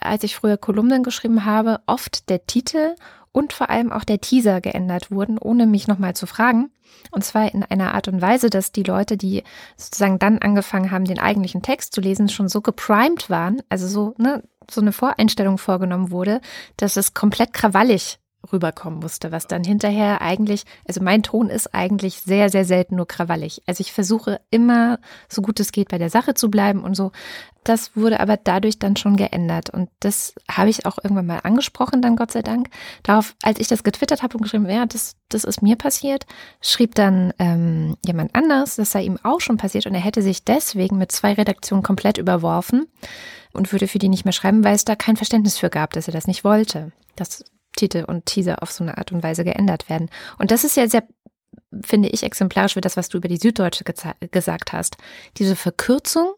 als ich früher Kolumnen geschrieben habe, oft der Titel und vor allem auch der Teaser geändert wurden, ohne mich nochmal zu fragen. Und zwar in einer Art und Weise, dass die Leute, die sozusagen dann angefangen haben, den eigentlichen Text zu lesen, schon so geprimed waren, also so, ne, so eine Voreinstellung vorgenommen wurde, dass es komplett krawallig rüberkommen musste, was dann hinterher eigentlich, also mein Ton ist eigentlich sehr, sehr selten nur krawallig. Also ich versuche immer, so gut es geht, bei der Sache zu bleiben und so. Das wurde aber dadurch dann schon geändert. Und das habe ich auch irgendwann mal angesprochen, dann Gott sei Dank. Darauf, als ich das getwittert habe und geschrieben, ja, das, das ist mir passiert, schrieb dann ähm, jemand anders, das sei ihm auch schon passiert und er hätte sich deswegen mit zwei Redaktionen komplett überworfen und würde für die nicht mehr schreiben, weil es da kein Verständnis für gab, dass er das nicht wollte. Das Titel und Teaser auf so eine Art und Weise geändert werden. Und das ist ja sehr, finde ich, exemplarisch für das, was du über die Süddeutsche gesagt hast. Diese Verkürzung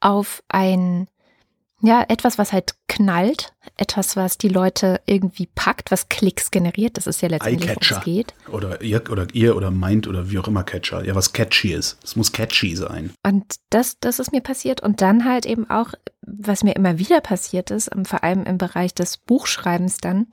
auf ein, ja, etwas, was halt knallt, etwas, was die Leute irgendwie packt, was Klicks generiert, das ist ja letztendlich, worum es geht. Oder ihr, oder ihr oder meint oder wie auch immer Catcher, ja, was catchy ist. Es muss catchy sein. Und das, das ist mir passiert. Und dann halt eben auch, was mir immer wieder passiert ist, vor allem im Bereich des Buchschreibens dann,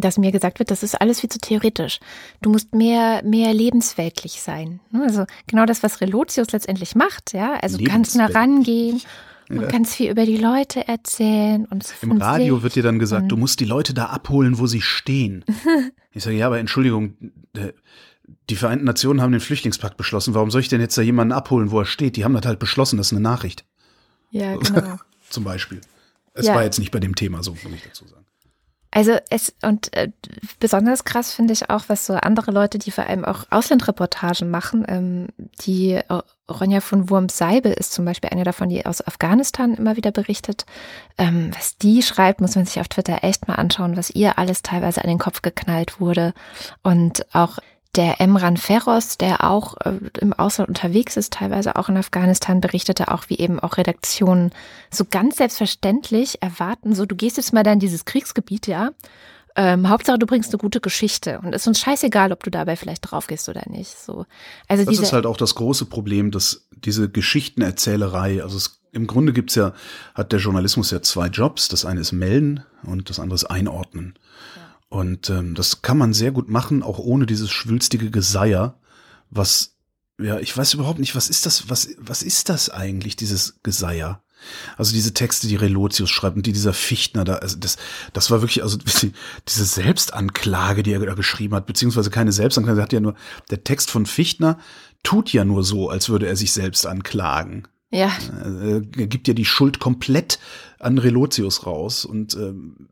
dass mir gesagt wird, das ist alles viel zu theoretisch. Du musst mehr, mehr lebensweltlich sein. Ne? Also genau das, was Relotius letztendlich macht, ja. Also ganz nah rangehen und ja. ganz viel über die Leute erzählen. Und Im Radio wird dir dann gesagt, du musst die Leute da abholen, wo sie stehen. ich sage, ja, aber Entschuldigung, äh, die Vereinten Nationen haben den Flüchtlingspakt beschlossen. Warum soll ich denn jetzt da jemanden abholen, wo er steht? Die haben das halt beschlossen, das ist eine Nachricht. Ja, genau. Zum Beispiel. Es ja. war jetzt nicht bei dem Thema so, muss ich dazu sagen. Also es und äh, besonders krass finde ich auch, was so andere Leute, die vor allem auch Auslandreportagen machen, ähm, die äh, Ronja von Wurm-Seibel ist zum Beispiel eine davon, die aus Afghanistan immer wieder berichtet. Ähm, was die schreibt, muss man sich auf Twitter echt mal anschauen, was ihr alles teilweise an den Kopf geknallt wurde und auch der Emran Ferros, der auch äh, im Ausland unterwegs ist, teilweise auch in Afghanistan, berichtete auch, wie eben auch Redaktionen so ganz selbstverständlich erwarten, so du gehst jetzt mal da in dieses Kriegsgebiet, ja. Ähm, Hauptsache, du bringst eine gute Geschichte und es ist uns scheißegal, ob du dabei vielleicht drauf gehst oder nicht. So, also das ist halt auch das große Problem, dass diese Geschichtenerzählerei, also es, im Grunde gibt's ja, hat der Journalismus ja zwei Jobs. Das eine ist melden und das andere ist einordnen. Und ähm, das kann man sehr gut machen, auch ohne dieses schwülstige Geseier, was, ja, ich weiß überhaupt nicht, was ist das, was, was ist das eigentlich, dieses Geseier? Also diese Texte, die Relotius schreibt und die dieser Fichtner da, also das, das war wirklich, also diese Selbstanklage, die er da geschrieben hat, beziehungsweise keine Selbstanklage, er hat ja nur, der Text von Fichtner tut ja nur so, als würde er sich selbst anklagen. Ja. Er gibt ja die Schuld komplett an Relotius raus und ähm,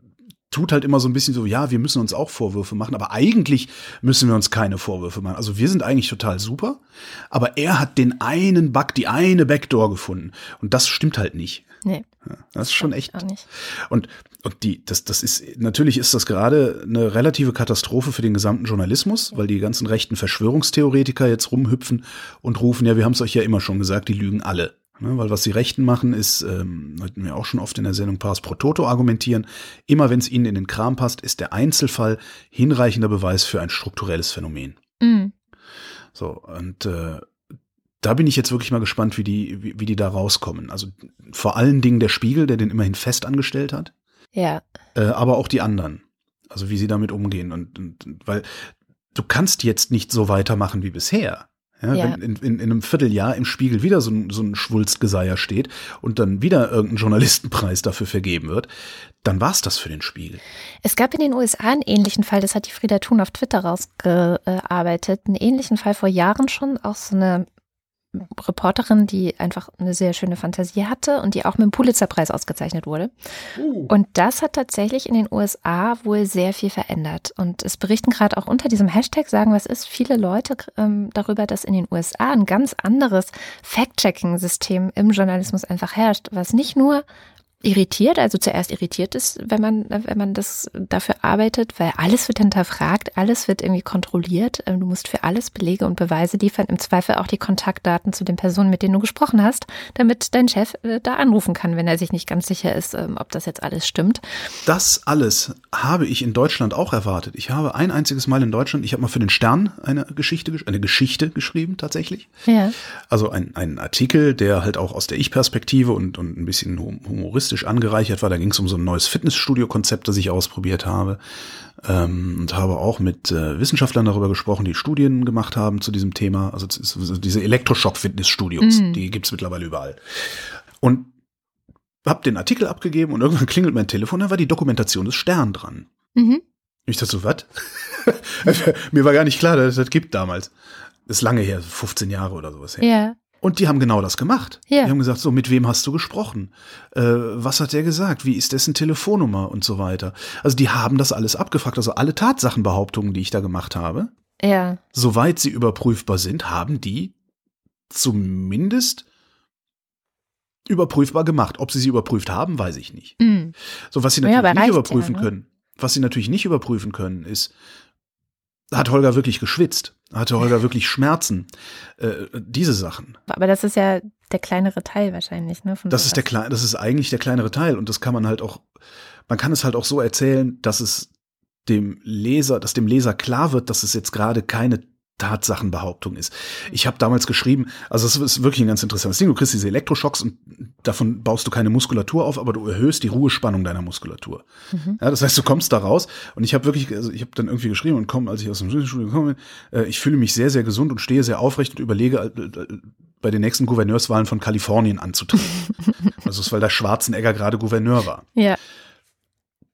tut halt immer so ein bisschen so, ja, wir müssen uns auch Vorwürfe machen, aber eigentlich müssen wir uns keine Vorwürfe machen. Also wir sind eigentlich total super, aber er hat den einen Bug, die eine Backdoor gefunden und das stimmt halt nicht. Nee. Ja, das ist schon echt. Und, und die, das, das ist, natürlich ist das gerade eine relative Katastrophe für den gesamten Journalismus, weil die ganzen rechten Verschwörungstheoretiker jetzt rumhüpfen und rufen, ja, wir haben es euch ja immer schon gesagt, die lügen alle. Ne, weil was die Rechten machen, ist, ähm, hatten wir auch schon oft in der Sendung Pass pro Toto argumentieren, immer wenn es ihnen in den Kram passt, ist der Einzelfall hinreichender Beweis für ein strukturelles Phänomen. Mhm. So, und äh, da bin ich jetzt wirklich mal gespannt, wie die, wie, wie die da rauskommen. Also vor allen Dingen der Spiegel, der den immerhin fest angestellt hat. Ja. Äh, aber auch die anderen. Also wie sie damit umgehen. Und, und weil du kannst jetzt nicht so weitermachen wie bisher. Ja, ja. Wenn in, in, in, einem Vierteljahr im Spiegel wieder so ein, so ein Schwulstgeseier steht und dann wieder irgendein Journalistenpreis dafür vergeben wird, dann war's das für den Spiegel. Es gab in den USA einen ähnlichen Fall, das hat die Frieda Thun auf Twitter rausgearbeitet, einen ähnlichen Fall vor Jahren schon, auch so eine Reporterin, die einfach eine sehr schöne Fantasie hatte und die auch mit dem Pulitzerpreis ausgezeichnet wurde. Uh. Und das hat tatsächlich in den USA wohl sehr viel verändert. Und es berichten gerade auch unter diesem Hashtag, sagen was ist, viele Leute ähm, darüber, dass in den USA ein ganz anderes Fact-Checking-System im Journalismus einfach herrscht, was nicht nur irritiert, also zuerst irritiert ist, wenn man, wenn man das dafür arbeitet, weil alles wird hinterfragt, alles wird irgendwie kontrolliert. Ähm, du musst für alles Belege und Beweise liefern, im Zweifel auch die Kontaktdaten zu den Personen, mit denen du gesprochen hast, damit dein Chef äh, da anrufen kann, wenn er sich nicht ganz sicher ist, ähm, ob das jetzt alles stimmt. Das alles habe ich in Deutschland auch erwartet. Ich habe ein einziges Mal in Deutschland, ich habe mal für den Stern eine Geschichte, eine Geschichte geschrieben tatsächlich. Ja. Also ein, ein Artikel, der halt auch aus der Ich-Perspektive und, und ein bisschen humoristisch angereichert war. Da ging es um so ein neues Fitnessstudio-Konzept, das ich ausprobiert habe. Ähm, und habe auch mit äh, Wissenschaftlern darüber gesprochen, die Studien gemacht haben zu diesem Thema. Also diese Elektroschock-Fitnessstudios, mhm. die gibt's mittlerweile überall. Und habe den Artikel abgegeben und irgendwann klingelt mein Telefon, da war die Dokumentation des Stern dran. Mhm. Ich dachte so, was? Mir war gar nicht klar, dass es das gibt damals. Das ist lange her, 15 Jahre oder sowas her. Ja. Und die haben genau das gemacht. Ja. Die haben gesagt, so, mit wem hast du gesprochen? Äh, was hat der gesagt? Wie ist dessen Telefonnummer und so weiter? Also die haben das alles abgefragt. Also alle Tatsachenbehauptungen, die ich da gemacht habe, ja. soweit sie überprüfbar sind, haben die zumindest überprüfbar gemacht. Ob sie sie überprüft haben, weiß ich nicht. Mhm. So, was sie natürlich ja, nicht überprüfen ja, ne? können, was sie natürlich nicht überprüfen können, ist, hat Holger wirklich geschwitzt? Hatte Holger wirklich Schmerzen? Äh, diese Sachen. Aber das ist ja der kleinere Teil wahrscheinlich, ne? das ist der kleine, das ist eigentlich der kleinere Teil und das kann man halt auch, man kann es halt auch so erzählen, dass es dem Leser, dass dem Leser klar wird, dass es jetzt gerade keine Tatsachenbehauptung ist. Ich habe damals geschrieben, also es ist wirklich ein ganz interessantes Ding. Du kriegst diese Elektroschocks und davon baust du keine Muskulatur auf, aber du erhöhst die Ruhespannung deiner Muskulatur. Mhm. Ja, das heißt, du kommst da raus und ich habe wirklich, also ich habe dann irgendwie geschrieben und komme, als ich aus dem Studio gekommen bin, äh, ich fühle mich sehr, sehr gesund und stehe sehr aufrecht und überlege, äh, äh, bei den nächsten Gouverneurswahlen von Kalifornien anzutreten. also es weil der Schwarzenegger gerade Gouverneur war. Ja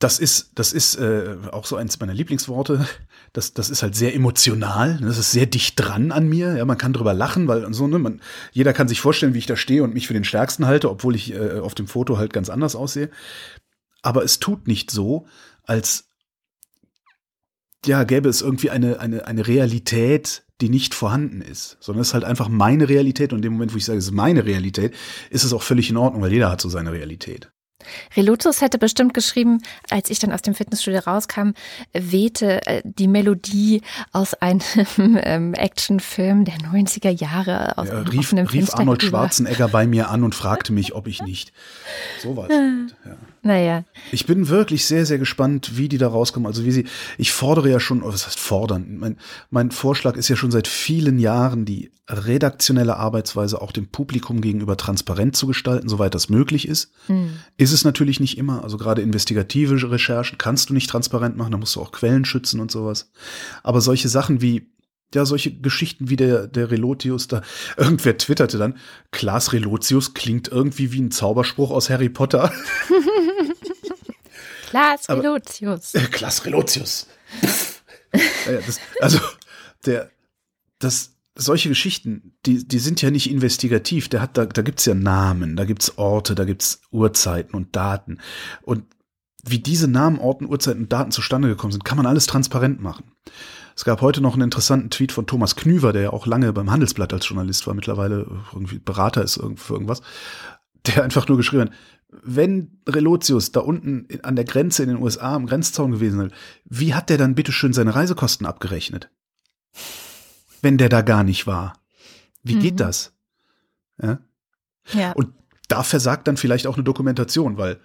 das ist, das ist äh, auch so eins meiner Lieblingsworte. Das, das ist halt sehr emotional. Das ist sehr dicht dran an mir. Ja, man kann drüber lachen, weil so, ne, man, jeder kann sich vorstellen, wie ich da stehe und mich für den Stärksten halte, obwohl ich äh, auf dem Foto halt ganz anders aussehe. Aber es tut nicht so, als ja, gäbe es irgendwie eine, eine, eine Realität, die nicht vorhanden ist, sondern es ist halt einfach meine Realität und in dem Moment, wo ich sage, es ist meine Realität, ist es auch völlig in Ordnung, weil jeder hat so seine Realität. Relutus hätte bestimmt geschrieben, als ich dann aus dem Fitnessstudio rauskam, wehte äh, die Melodie aus einem ähm, Actionfilm der 90er Jahre aus ja, rief, rief Arnold Schwarzenegger bei mir an und fragte mich, ob ich nicht. So was. Ja. Naja. Ich bin wirklich sehr, sehr gespannt, wie die da rauskommen. Also wie sie, ich fordere ja schon, was heißt fordern? Mein, mein Vorschlag ist ja schon seit vielen Jahren, die redaktionelle Arbeitsweise auch dem Publikum gegenüber transparent zu gestalten, soweit das möglich ist. Hm. Ist es natürlich nicht immer. Also gerade investigative Recherchen kannst du nicht transparent machen, da musst du auch Quellen schützen und sowas. Aber solche Sachen wie ja, solche Geschichten wie der, der Relotius da. Irgendwer twitterte dann, Klaas Relotius klingt irgendwie wie ein Zauberspruch aus Harry Potter. Klaas Relotius. Äh, Klaas Relotius. ja, das, also, der, das, solche Geschichten, die, die sind ja nicht investigativ. Der hat, da, da gibt's ja Namen, da gibt's Orte, da gibt's Uhrzeiten und Daten. Und wie diese Namen, Orten, Uhrzeiten und Daten zustande gekommen sind, kann man alles transparent machen. Es gab heute noch einen interessanten Tweet von Thomas Knüver, der ja auch lange beim Handelsblatt als Journalist war, mittlerweile irgendwie Berater ist für irgendwas, der einfach nur geschrieben hat, wenn Relotius da unten an der Grenze in den USA am Grenzzaun gewesen ist, wie hat der dann bitteschön seine Reisekosten abgerechnet? Wenn der da gar nicht war. Wie mhm. geht das? Ja? ja. Und da versagt dann vielleicht auch eine Dokumentation, weil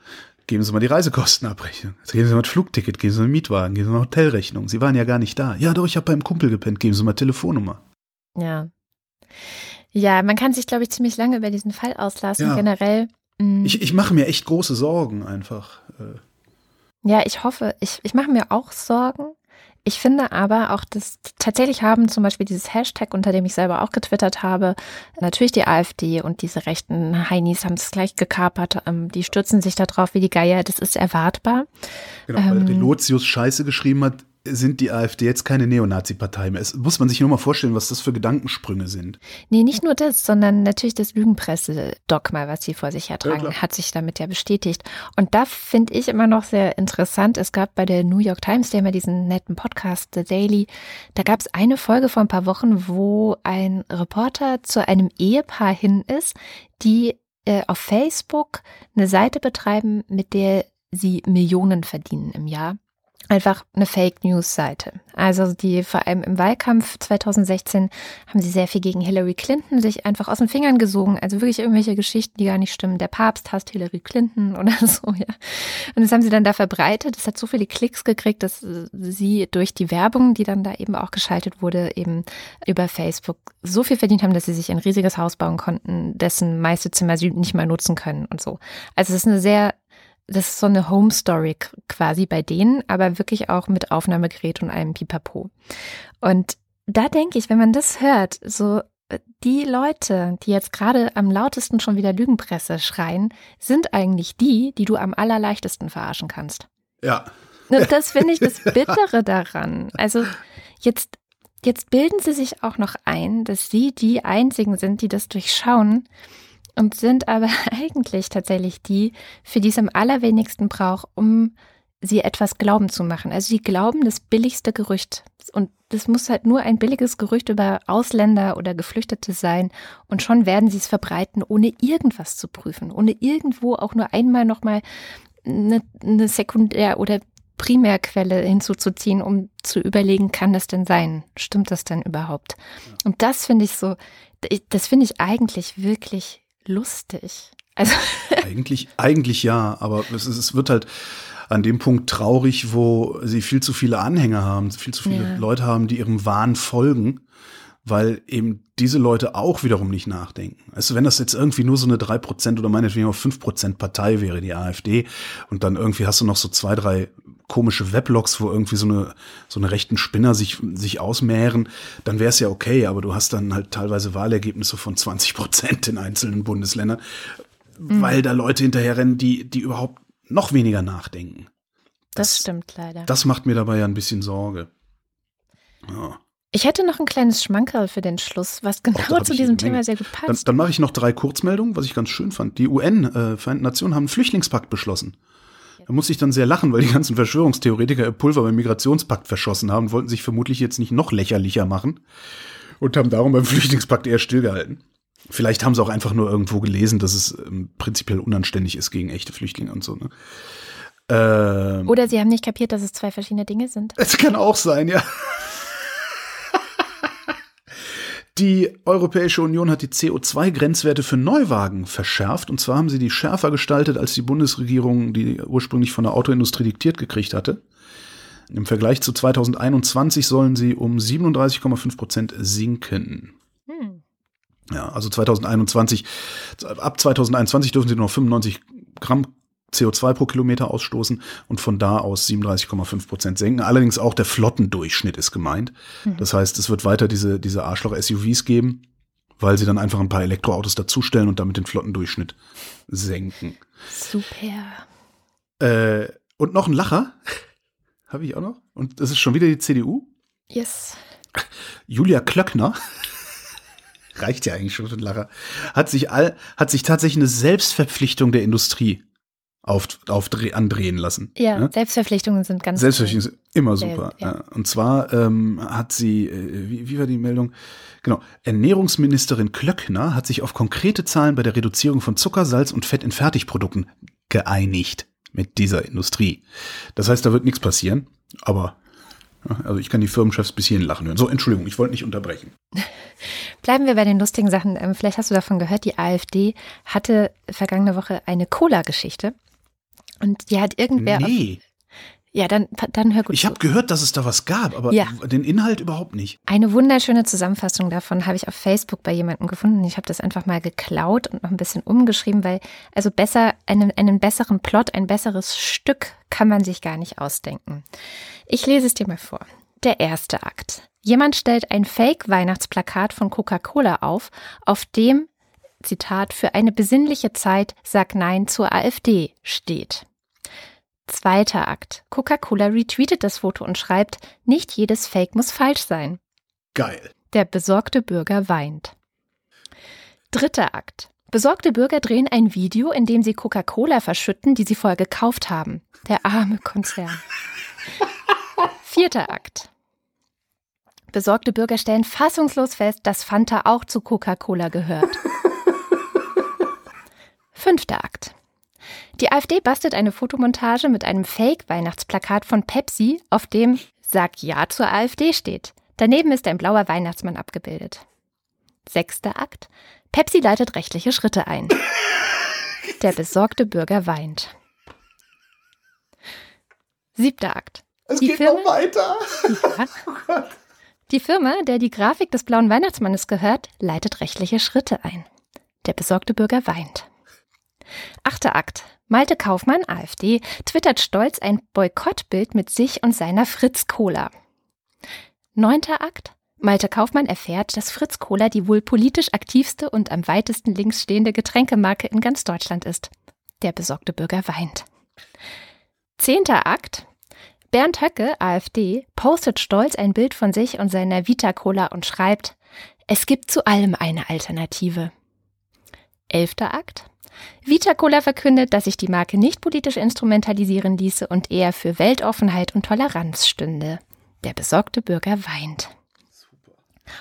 Geben Sie mal die Reisekostenabrechnung. Geben Sie mal das Flugticket, geben Sie mal einen Mietwagen, geben Sie mal eine Hotelrechnung. Sie waren ja gar nicht da. Ja, doch, ich habe beim Kumpel gepennt. Geben Sie mal Telefonnummer. Ja. Ja, man kann sich, glaube ich, ziemlich lange über diesen Fall auslassen. Ja. Generell. Mm. Ich, ich mache mir echt große Sorgen einfach. Äh. Ja, ich hoffe, ich, ich mache mir auch Sorgen. Ich finde aber auch, dass tatsächlich haben zum Beispiel dieses Hashtag, unter dem ich selber auch getwittert habe, natürlich die AfD und diese rechten Heinis haben es gleich gekapert. Ähm, die stürzen sich da drauf wie die Geier. Das ist erwartbar. Genau, weil ähm, Relotius Scheiße geschrieben hat, sind die AfD jetzt keine Neonazi-Partei mehr. Es muss man sich nur mal vorstellen, was das für Gedankensprünge sind. Nee, nicht nur das, sondern natürlich das Lügenpresse-Dogma, was sie vor sich hertragen, ja, hat sich damit ja bestätigt. Und da finde ich immer noch sehr interessant. Es gab bei der New York Times, haben ja diesen netten Podcast, The Daily, da gab es eine Folge vor ein paar Wochen, wo ein Reporter zu einem Ehepaar hin ist, die äh, auf Facebook eine Seite betreiben, mit der sie Millionen verdienen im Jahr einfach eine Fake News Seite. Also die vor allem im Wahlkampf 2016 haben sie sehr viel gegen Hillary Clinton sich einfach aus den Fingern gesogen. Also wirklich irgendwelche Geschichten, die gar nicht stimmen. Der Papst hasst Hillary Clinton oder so, ja. Und das haben sie dann da verbreitet. Das hat so viele Klicks gekriegt, dass sie durch die Werbung, die dann da eben auch geschaltet wurde, eben über Facebook so viel verdient haben, dass sie sich ein riesiges Haus bauen konnten, dessen meiste Zimmer sie nicht mal nutzen können und so. Also es ist eine sehr das ist so eine Home Story quasi bei denen, aber wirklich auch mit Aufnahmegerät und allem Pipapo. Und da denke ich, wenn man das hört, so äh, die Leute, die jetzt gerade am lautesten schon wieder Lügenpresse schreien, sind eigentlich die, die du am allerleichtesten verarschen kannst. Ja. Das finde ich das Bittere daran. Also jetzt, jetzt bilden sie sich auch noch ein, dass sie die einzigen sind, die das durchschauen und sind aber eigentlich tatsächlich die, für die es am allerwenigsten braucht, um sie etwas glauben zu machen. Also sie glauben das billigste Gerücht. Und das muss halt nur ein billiges Gerücht über Ausländer oder Geflüchtete sein. Und schon werden sie es verbreiten, ohne irgendwas zu prüfen, ohne irgendwo auch nur einmal nochmal eine, eine Sekundär- oder Primärquelle hinzuzuziehen, um zu überlegen, kann das denn sein? Stimmt das denn überhaupt? Und das finde ich so, das finde ich eigentlich wirklich lustig. Also eigentlich, eigentlich ja, aber es, es, wird halt an dem Punkt traurig, wo sie viel zu viele Anhänger haben, viel zu viele ja. Leute haben, die ihrem Wahn folgen, weil eben diese Leute auch wiederum nicht nachdenken. Also wenn das jetzt irgendwie nur so eine 3% oder meinetwegen auch 5% Partei wäre, die AfD, und dann irgendwie hast du noch so zwei, drei komische Weblogs, wo irgendwie so eine, so eine rechten Spinner sich, sich ausmehren, dann wäre es ja okay, aber du hast dann halt teilweise Wahlergebnisse von 20 Prozent in einzelnen Bundesländern, mhm. weil da Leute hinterherrennen, die, die überhaupt noch weniger nachdenken. Das, das stimmt leider. Das macht mir dabei ja ein bisschen Sorge. Ja. Ich hätte noch ein kleines Schmankerl für den Schluss, was genau zu diesem Thema sehr gut passt. Dann, dann mache ich noch drei Kurzmeldungen, was ich ganz schön fand. Die UN, äh, Vereinten Nationen, haben einen Flüchtlingspakt beschlossen. Da muss ich dann sehr lachen, weil die ganzen Verschwörungstheoretiker ihr Pulver beim Migrationspakt verschossen haben, wollten sich vermutlich jetzt nicht noch lächerlicher machen und haben darum beim Flüchtlingspakt eher stillgehalten. Vielleicht haben sie auch einfach nur irgendwo gelesen, dass es ähm, prinzipiell unanständig ist gegen echte Flüchtlinge und so. Ne? Ähm, Oder sie haben nicht kapiert, dass es zwei verschiedene Dinge sind. Es kann auch sein, ja. Die Europäische Union hat die CO2-Grenzwerte für Neuwagen verschärft. Und zwar haben sie die schärfer gestaltet, als die Bundesregierung, die ursprünglich von der Autoindustrie diktiert gekriegt hatte. Im Vergleich zu 2021 sollen sie um 37,5 Prozent sinken. Hm. Ja, also 2021, ab 2021 dürfen sie nur noch 95 Gramm CO2 pro Kilometer ausstoßen und von da aus 37,5 Prozent senken. Allerdings auch der Flottendurchschnitt ist gemeint. Mhm. Das heißt, es wird weiter diese, diese Arschloch-SUVs geben, weil sie dann einfach ein paar Elektroautos dazustellen und damit den Flottendurchschnitt senken. Super. Äh, und noch ein Lacher. Habe ich auch noch. Und das ist schon wieder die CDU. Yes. Julia Klöckner. Reicht ja eigentlich schon für ein Lacher. Hat sich all, hat sich tatsächlich eine Selbstverpflichtung der Industrie auf, auf andrehen lassen. Ja, ne? Selbstverpflichtungen sind ganz Selbstverpflichtungen sind immer super. Ja. Und zwar ähm, hat sie, äh, wie, wie war die Meldung? Genau, Ernährungsministerin Klöckner hat sich auf konkrete Zahlen bei der Reduzierung von Zucker, Salz und Fett in Fertigprodukten geeinigt mit dieser Industrie. Das heißt, da wird nichts passieren, aber also ich kann die Firmenchefs bis hierhin lachen hören. So, Entschuldigung, ich wollte nicht unterbrechen. Bleiben wir bei den lustigen Sachen. Ähm, vielleicht hast du davon gehört, die AfD hatte vergangene Woche eine Cola-Geschichte. Und die hat irgendwer. Nee. Ja, dann, dann hör gut. Ich habe gehört, dass es da was gab, aber ja. den Inhalt überhaupt nicht. Eine wunderschöne Zusammenfassung davon habe ich auf Facebook bei jemandem gefunden. Ich habe das einfach mal geklaut und noch ein bisschen umgeschrieben, weil also besser, einen, einen besseren Plot, ein besseres Stück kann man sich gar nicht ausdenken. Ich lese es dir mal vor. Der erste Akt. Jemand stellt ein Fake-Weihnachtsplakat von Coca-Cola auf, auf dem Zitat, für eine besinnliche Zeit sag Nein zur AfD steht. Zweiter Akt. Coca-Cola retweetet das Foto und schreibt, nicht jedes Fake muss falsch sein. Geil. Der besorgte Bürger weint. Dritter Akt. Besorgte Bürger drehen ein Video, in dem sie Coca-Cola verschütten, die sie vorher gekauft haben. Der arme Konzern. Vierter Akt. Besorgte Bürger stellen fassungslos fest, dass Fanta auch zu Coca-Cola gehört. Fünfter Akt. Die AfD bastelt eine Fotomontage mit einem Fake-Weihnachtsplakat von Pepsi, auf dem Sag Ja zur AfD steht. Daneben ist ein blauer Weihnachtsmann abgebildet. Sechster Akt. Pepsi leitet rechtliche Schritte ein. Der besorgte Bürger weint. Siebter Akt. Es Die geht Firma- noch weiter. Ja. Oh. Die Firma, der die Grafik des blauen Weihnachtsmannes gehört, leitet rechtliche Schritte ein. Der besorgte Bürger weint. Achter Akt. Malte Kaufmann, AfD, twittert stolz ein Boykottbild mit sich und seiner Fritz Cola. Neunter Akt. Malte Kaufmann erfährt, dass Fritz Cola die wohl politisch aktivste und am weitesten links stehende Getränkemarke in ganz Deutschland ist. Der besorgte Bürger weint. Zehnter Akt. Bernd Höcke, AfD, postet stolz ein Bild von sich und seiner Vita Cola und schreibt, es gibt zu allem eine Alternative. Elfter Akt. Vita Cola verkündet, dass sich die Marke nicht politisch instrumentalisieren ließe und eher für Weltoffenheit und Toleranz stünde. Der besorgte Bürger weint.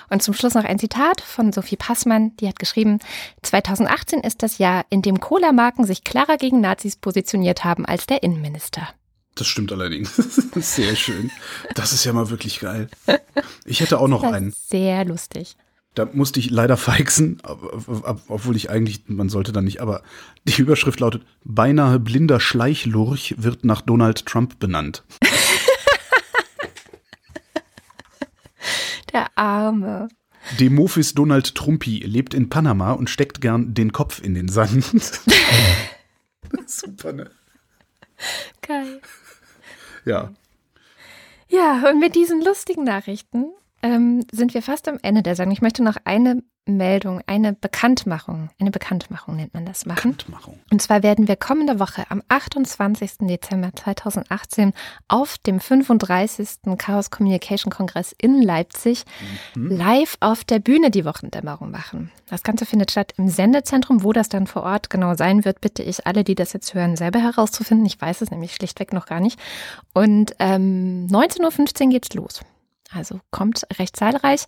Und zum Schluss noch ein Zitat von Sophie Passmann, die hat geschrieben, 2018 ist das Jahr, in dem Cola-Marken sich klarer gegen Nazis positioniert haben als der Innenminister. Das stimmt allerdings. Das Sehr schön. Das ist ja mal wirklich geil. Ich hätte auch noch einen. sehr lustig. Da musste ich leider feixen, ob- ob- obwohl ich eigentlich, man sollte da nicht, aber die Überschrift lautet, beinahe blinder Schleichlurch wird nach Donald Trump benannt. Der Arme. Demophis Donald Trumpi lebt in Panama und steckt gern den Kopf in den Sand. Super, ne? Geil. Ja. Ja, und mit diesen lustigen Nachrichten ähm, sind wir fast am Ende der Sendung. Ich möchte noch eine Meldung, eine Bekanntmachung, eine Bekanntmachung nennt man das, machen. Bekanntmachung. Und zwar werden wir kommende Woche am 28. Dezember 2018 auf dem 35. Chaos Communication Kongress in Leipzig live auf der Bühne die Wochendämmerung machen. Das Ganze findet statt im Sendezentrum. Wo das dann vor Ort genau sein wird, bitte ich alle, die das jetzt hören, selber herauszufinden. Ich weiß es nämlich schlichtweg noch gar nicht. Und ähm, 19.15 Uhr geht's los. Also kommt recht zahlreich.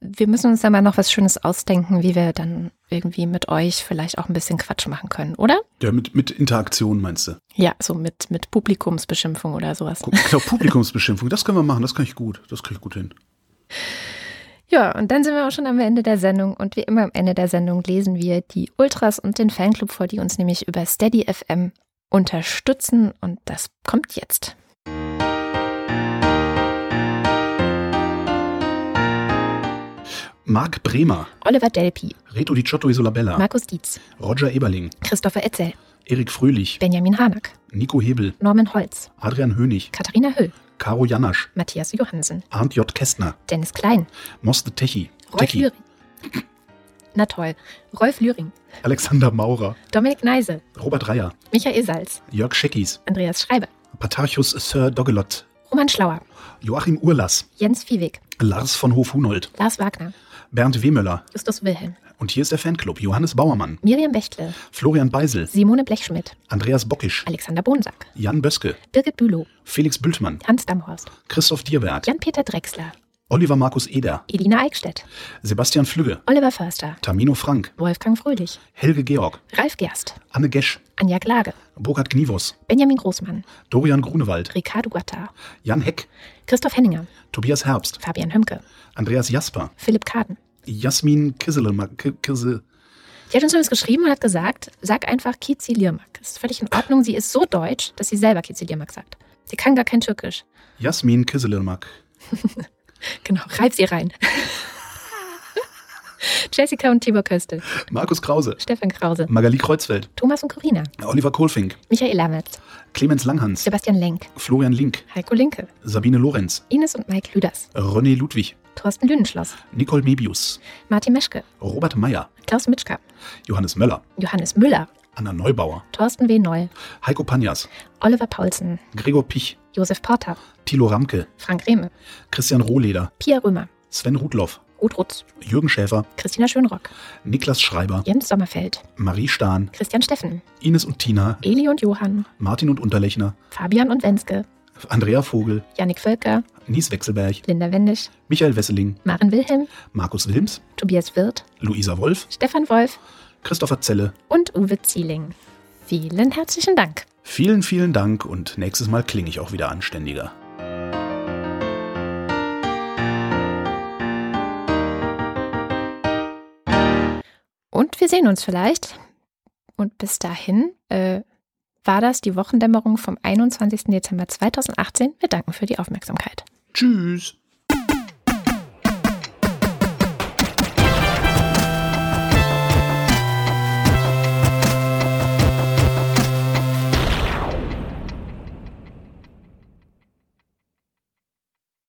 Wir müssen uns da mal noch was Schönes ausdenken, wie wir dann irgendwie mit euch vielleicht auch ein bisschen Quatsch machen können, oder? Ja, mit, mit Interaktion meinst du? Ja, so mit, mit Publikumsbeschimpfung oder sowas. Guck, genau, Publikumsbeschimpfung, das können wir machen, das kann ich gut. Das kriege ich gut hin. Ja, und dann sind wir auch schon am Ende der Sendung. Und wie immer am Ende der Sendung lesen wir die Ultras und den Fanclub vor, die uns nämlich über Steady FM unterstützen. Und das kommt jetzt. Marc Bremer, Oliver Delpi, Reto Di Ciotto Isolabella, Markus Dietz, Roger Eberling, Christopher Etzel, Erik Fröhlich, Benjamin Hanak, Nico Hebel, Norman Holz, Adrian Hönig, Katharina Höll, Caro Janasch, Matthias Johansen, Arndt J. Kästner, Dennis Klein, Moste Techi, Rolf Lühring. Na toll. Rolf Lühring, Alexander Maurer, Dominik Neise, Robert Reyer, Michael Salz, Jörg Scheckis, Andreas Schreiber, Patarchus Sir Dogelot, Roman Schlauer, Joachim Urlass, Jens Viehweg, Lars von Hof-Hunold, Lars Wagner, Bernd Wehmöller. Justus Wilhelm, Und hier ist der Fanclub. Johannes Bauermann, Miriam Bechtle, Florian Beisel, Simone Blechschmidt, Andreas Bockisch, Alexander Bonsack, Jan Böske, Birgit Bülow, Felix Bültmann, Hans Damhorst, Christoph Dierbert, Jan-Peter Drechsler, Oliver Markus Eder, Elina Eickstedt, Sebastian Flügge, Oliver Förster, Tamino Frank, Wolfgang Fröhlich, Helge Georg, Ralf Gerst, Anne Gesch, Anja Klage, Burkhard Gnivos, Benjamin Großmann, Dorian Grunewald, Ricardo Gatta, Jan Heck, Christoph Henninger, Tobias Herbst, Fabian Hömke, Andreas Jasper, Philipp Kaden. Jasmin Kisselemak, K- Kisse, Die hat uns übrigens geschrieben und hat gesagt, sag einfach Kizi Lirmak. Das ist völlig in Ordnung. Sie ist so deutsch, dass sie selber Kizi Lirmak sagt. Sie kann gar kein Türkisch. Jasmin Kisselemak, Genau, reib sie rein. Jessica und Tibor Köstel, Markus Krause, Stefan Krause, Magali Kreuzfeld, Thomas und Corina, Oliver Kohlfink, Michael Lametz, Clemens Langhans, Sebastian Lenk, Florian Link, Heiko Linke, Sabine Lorenz, Ines und Mike Lüders, René Ludwig, Thorsten Lünenschloss, Nicole Mebius, Martin Meschke, Robert Meyer, Klaus Mitschka, Johannes Möller, Johannes Müller, Anna Neubauer, Thorsten W. Noll, Heiko Panjas, Oliver Paulsen, Gregor Pich, Josef Porter, Thilo Ramke, Frank Rehme, Christian Rohleder, Pia Römer, Sven Rudloff, Ruth Rutz, Jürgen Schäfer, Christina Schönrock, Niklas Schreiber, Jens Sommerfeld, Marie Stahn, Christian Steffen, Ines und Tina, Eli und Johann, Martin und Unterlechner, Fabian und Wenske, Andrea Vogel, Jannik Völker, Nies Wechselberg, Linda Wendisch, Michael Wesseling, Maren Wilhelm, Markus Wilms, Tobias Wirth, Luisa Wolf, Stefan Wolf, Christopher Zelle und Uwe Zieling. Vielen herzlichen Dank. Vielen, vielen Dank und nächstes Mal klinge ich auch wieder anständiger. Und wir sehen uns vielleicht. Und bis dahin äh, war das die Wochendämmerung vom 21. Dezember 2018. Wir danken für die Aufmerksamkeit. Tschüss.